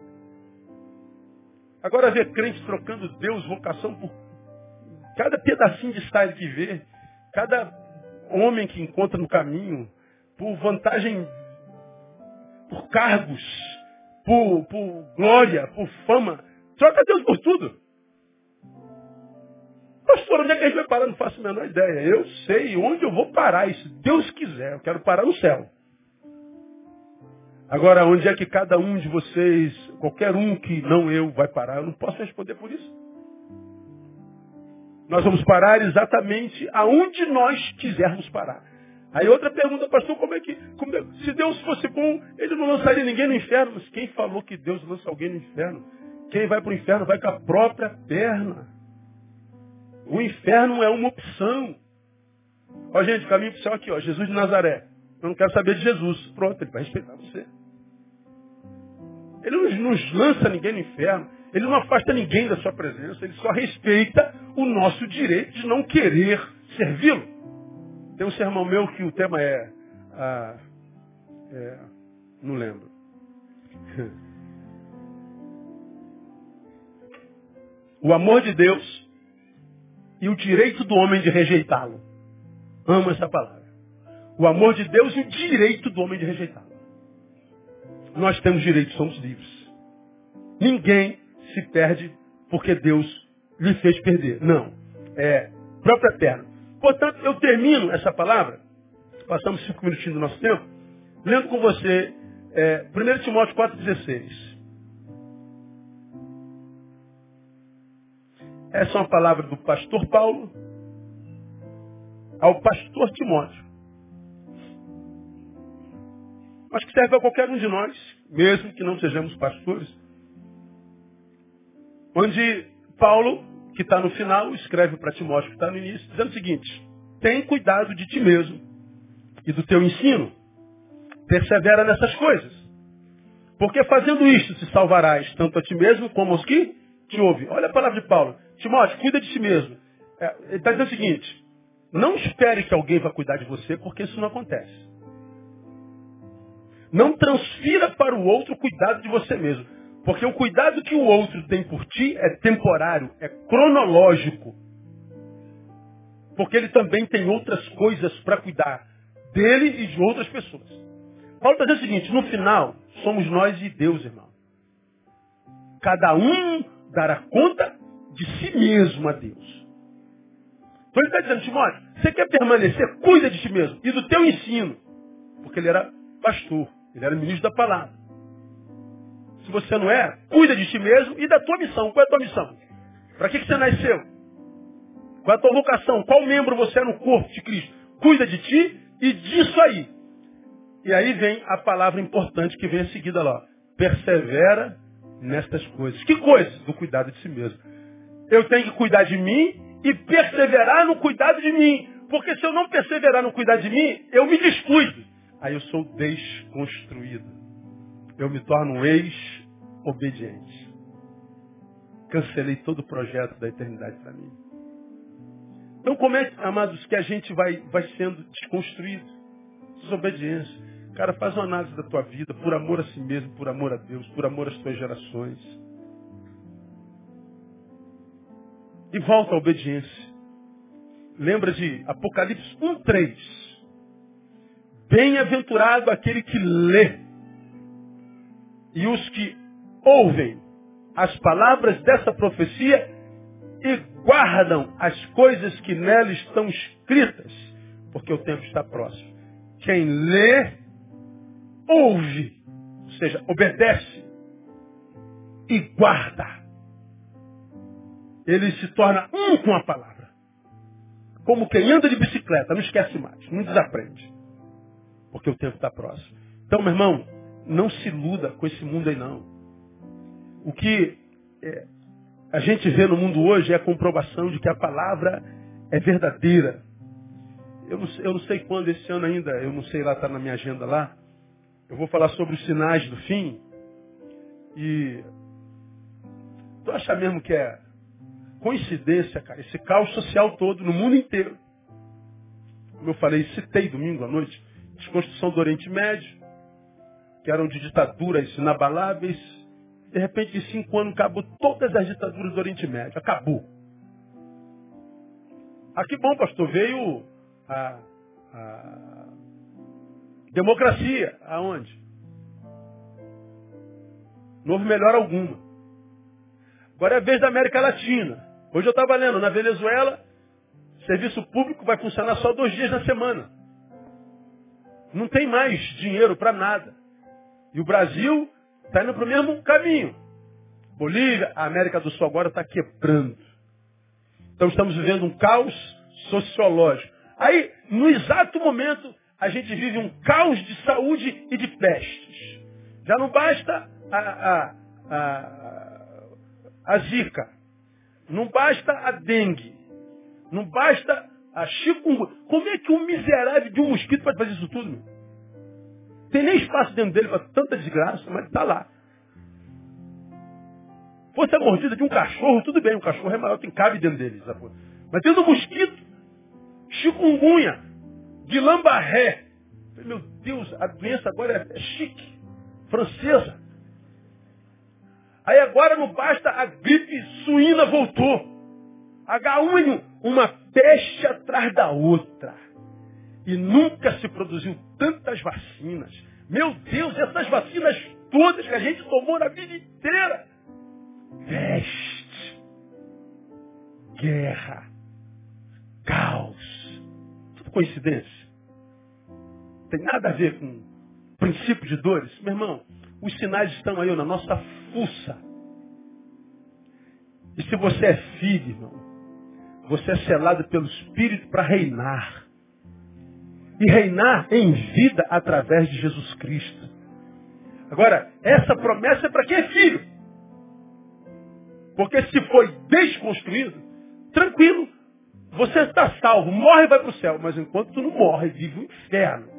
Agora ver crentes trocando Deus, vocação por cada pedacinho de style que vê, cada homem que encontra no caminho, por vantagem, por cargos, por, por glória, por fama, troca Deus por tudo. Pastor, onde é que a gente vai parar? Não faço a menor ideia. Eu sei onde eu vou parar. E se Deus quiser, eu quero parar no céu. Agora, onde é que cada um de vocês, qualquer um que não eu, vai parar? Eu não posso responder por isso. Nós vamos parar exatamente aonde nós quisermos parar. Aí outra pergunta, pastor, como é que. Como é, se Deus fosse bom, ele não lançaria ninguém no inferno. Mas quem falou que Deus lança alguém no inferno? Quem vai para o inferno vai com a própria perna. O inferno é uma opção. Ó, gente, caminho para o céu aqui, ó. Jesus de Nazaré. Eu não quero saber de Jesus. Pronto, ele vai respeitar você. Ele não nos lança ninguém no inferno. Ele não afasta ninguém da sua presença. Ele só respeita o nosso direito de não querer servi-lo. Tem um sermão meu que o tema é, ah, é não lembro. O amor de Deus e o direito do homem de rejeitá-lo. Amo essa palavra. O amor de Deus e o direito do homem de rejeitá-lo. Nós temos direito, somos livres. Ninguém se perde porque Deus lhe fez perder. Não. É própria perna. Portanto, eu termino essa palavra, passamos cinco minutinhos do nosso tempo, lendo com você é, 1 Timóteo 4,16. Essa é uma palavra do pastor Paulo ao pastor Timóteo. Mas que serve a qualquer um de nós, mesmo que não sejamos pastores. Onde Paulo, que está no final, escreve para Timóteo, que está no início, dizendo o seguinte: tem cuidado de ti mesmo e do teu ensino. Persevera nessas coisas. Porque fazendo isto te salvarás tanto a ti mesmo como aos que te ouvem. Olha a palavra de Paulo. Timóteo, cuida de ti mesmo. É, ele está dizendo o seguinte: não espere que alguém vá cuidar de você, porque isso não acontece. Não transfira para o outro o cuidado de você mesmo. Porque o cuidado que o outro tem por ti é temporário, é cronológico. Porque ele também tem outras coisas para cuidar dele e de outras pessoas. Paulo está dizendo o seguinte, no final, somos nós e Deus, irmão. Cada um dará conta de si mesmo a Deus. Então ele está dizendo, Timóteo, você quer permanecer, cuida de ti mesmo e do teu ensino. Porque ele era pastor, ele era ministro da palavra. Se você não é, cuida de ti mesmo e da tua missão. Qual é a tua missão? Para que, que você nasceu? Qual é a tua vocação? Qual membro você é no corpo de Cristo? Cuida de ti e disso aí. E aí vem a palavra importante que vem em seguida lá. Persevera nestas coisas. Que coisas? Do cuidado de si mesmo. Eu tenho que cuidar de mim e perseverar no cuidado de mim. Porque se eu não perseverar no cuidar de mim, eu me descuido. Aí eu sou desconstruído. Eu me torno um ex-obediente. Cancelei todo o projeto da eternidade para mim. Então como é, amados, que a gente vai, vai sendo desconstruído? Desobediência. Cara, faz uma análise da tua vida, por amor a si mesmo, por amor a Deus, por amor às tuas gerações. E volta à obediência. Lembra de Apocalipse 1,3. Bem-aventurado aquele que lê e os que ouvem as palavras dessa profecia e guardam as coisas que nela estão escritas, porque o tempo está próximo. Quem lê ouve, ou seja, obedece e guarda. Ele se torna um com a palavra. Como quem anda de bicicleta, não esquece mais, não desaprende. Porque o tempo está próximo. Então, meu irmão, não se iluda com esse mundo aí não. O que é, a gente vê no mundo hoje é a comprovação de que a palavra é verdadeira. Eu não, eu não sei quando esse ano ainda, eu não sei lá, está na minha agenda lá, eu vou falar sobre os sinais do fim. E tu acha mesmo que é coincidência, cara, esse caos social todo no mundo inteiro. Como eu falei, citei domingo à noite, desconstrução do Oriente Médio, que eram de ditaduras inabaláveis. De repente, em cinco anos, acabou todas as ditaduras do Oriente Médio. Acabou. Ah, que bom, pastor. Veio a, a Democracia, aonde? Não houve melhora alguma. Agora é a vez da América Latina. Hoje eu estava lendo, na Venezuela, Serviço público vai funcionar só dois dias na semana. Não tem mais dinheiro para nada. E o Brasil está indo para o mesmo caminho. Bolívia, a América do Sul agora está quebrando. Então estamos vivendo um caos sociológico. Aí, no exato momento, a gente vive um caos de saúde e de pestes. Já não basta a, a, a, a zika. Não basta a dengue. Não basta a chikungunya. Como é que um miserável de um mosquito pode fazer isso tudo? Meu? Tem nem espaço dentro dele para tanta desgraça, mas está lá. Fosse a mordida de um cachorro, tudo bem, um cachorro é maior, tem cabe dentro dele. Sabe? Mas dentro do mosquito, chikungunya, de lambarré. Meu Deus, a doença agora é chique, francesa. Aí agora não basta, a gripe suína voltou. H1N1, uma peste atrás da outra. E nunca se produziu tantas vacinas. Meu Deus, essas vacinas todas que a gente tomou na vida inteira. Peste, guerra, caos. Tudo coincidência. Tem nada a ver com princípio de dores. Meu irmão, os sinais estão aí na nossa fuça. E se você é filho, irmão, você é selado pelo Espírito para reinar. E reinar em vida através de Jesus Cristo. Agora, essa promessa é para quem é filho. Porque se foi desconstruído, tranquilo, você está salvo, morre e vai para o céu. Mas enquanto tu não morre, vive o inferno.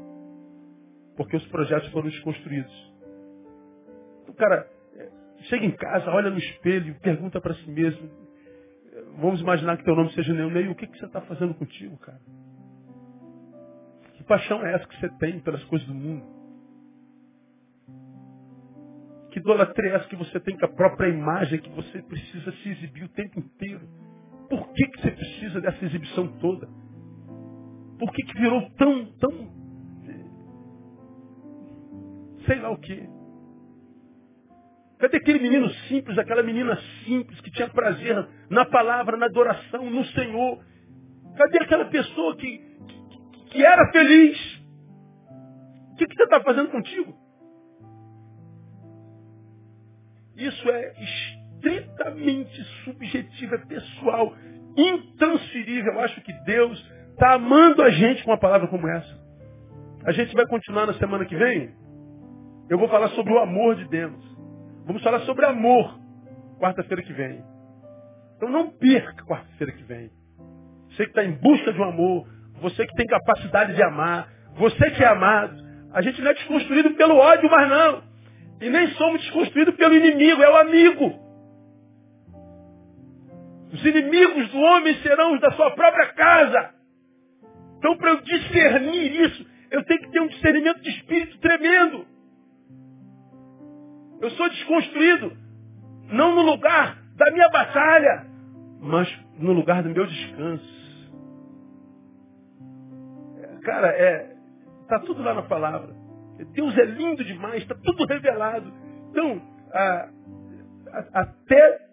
Porque os projetos foram desconstruídos. O cara é, chega em casa, olha no espelho, pergunta para si mesmo. Vamos imaginar que teu nome seja Neil. O que, que você está fazendo contigo, cara? Que paixão é essa que você tem pelas coisas do mundo? Que idolatria é essa que você tem com a própria imagem que você precisa se exibir o tempo inteiro? Por que, que você precisa dessa exibição toda? Por que, que virou tão, tão. Sei lá o quê? Cadê aquele menino simples, aquela menina simples que tinha prazer na palavra, na adoração, no Senhor? Cadê aquela pessoa que, que, que era feliz? O que, que você está fazendo contigo? Isso é estritamente subjetivo, é pessoal, intransferível. Eu acho que Deus está amando a gente com uma palavra como essa. A gente vai continuar na semana que vem. Eu vou falar sobre o amor de Deus. Vamos falar sobre amor quarta-feira que vem. Então não perca quarta-feira que vem. Você que está em busca de um amor, você que tem capacidade de amar, você que é amado. A gente não é desconstruído pelo ódio, mas não. E nem somos desconstruídos pelo inimigo, é o amigo. Os inimigos do homem serão os da sua própria casa. Então, para eu discernir isso, eu tenho que ter um discernimento de espírito tremendo. Eu sou desconstruído. Não no lugar da minha batalha, mas no lugar do meu descanso. Cara, é, tá tudo lá na palavra. Deus é lindo demais, está tudo revelado. Então, a, a, até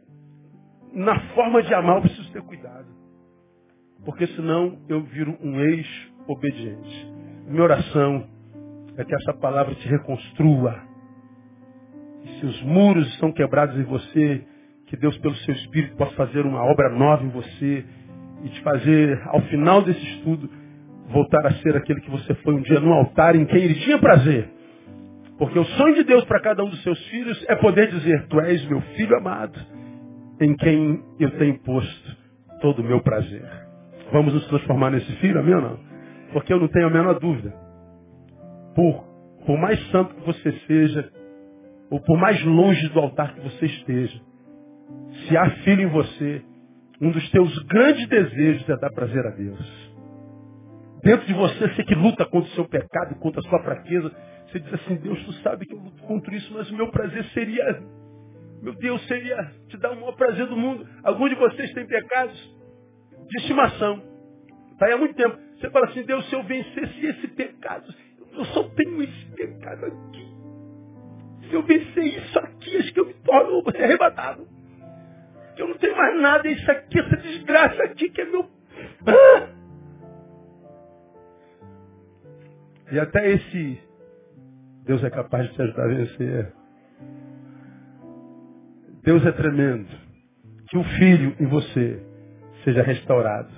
na forma de amar eu preciso ter cuidado. Porque senão eu viro um ex-obediente. Minha oração é que essa palavra te reconstrua se os muros estão quebrados em você, que Deus, pelo seu Espírito, possa fazer uma obra nova em você e te fazer, ao final desse estudo, voltar a ser aquele que você foi um dia no altar em quem ele tinha prazer. Porque o sonho de Deus para cada um dos seus filhos é poder dizer: Tu és meu filho amado, em quem eu tenho posto todo o meu prazer. Vamos nos transformar nesse filho, amém ou não? Porque eu não tenho a menor dúvida. Por, por mais santo que você seja, ou por mais longe do altar que você esteja, se há filho em você, um dos teus grandes desejos é dar prazer a Deus. Dentro de você, você que luta contra o seu pecado, contra a sua fraqueza, você diz assim, Deus, tu sabe que eu luto contra isso, mas o meu prazer seria, meu Deus, seria te dar o maior prazer do mundo. Alguns de vocês têm pecados de estimação. Está aí há muito tempo. Você fala assim, Deus, se eu vencesse esse pecado, eu só tenho esse pecado aqui. Se eu vencer isso aqui, acho que eu me torno arrebatado. Que eu não tenho mais nada, isso aqui, essa desgraça aqui, que é meu, E até esse Deus é capaz de te ajudar a vencer. Deus é tremendo. Que o filho em você seja restaurado.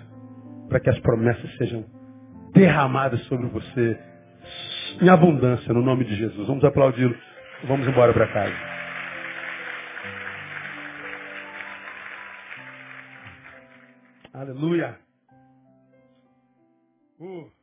Para que as promessas sejam derramadas sobre você em abundância, no nome de Jesus. Vamos aplaudi-lo. Vamos embora para casa. Aleluia. Uh.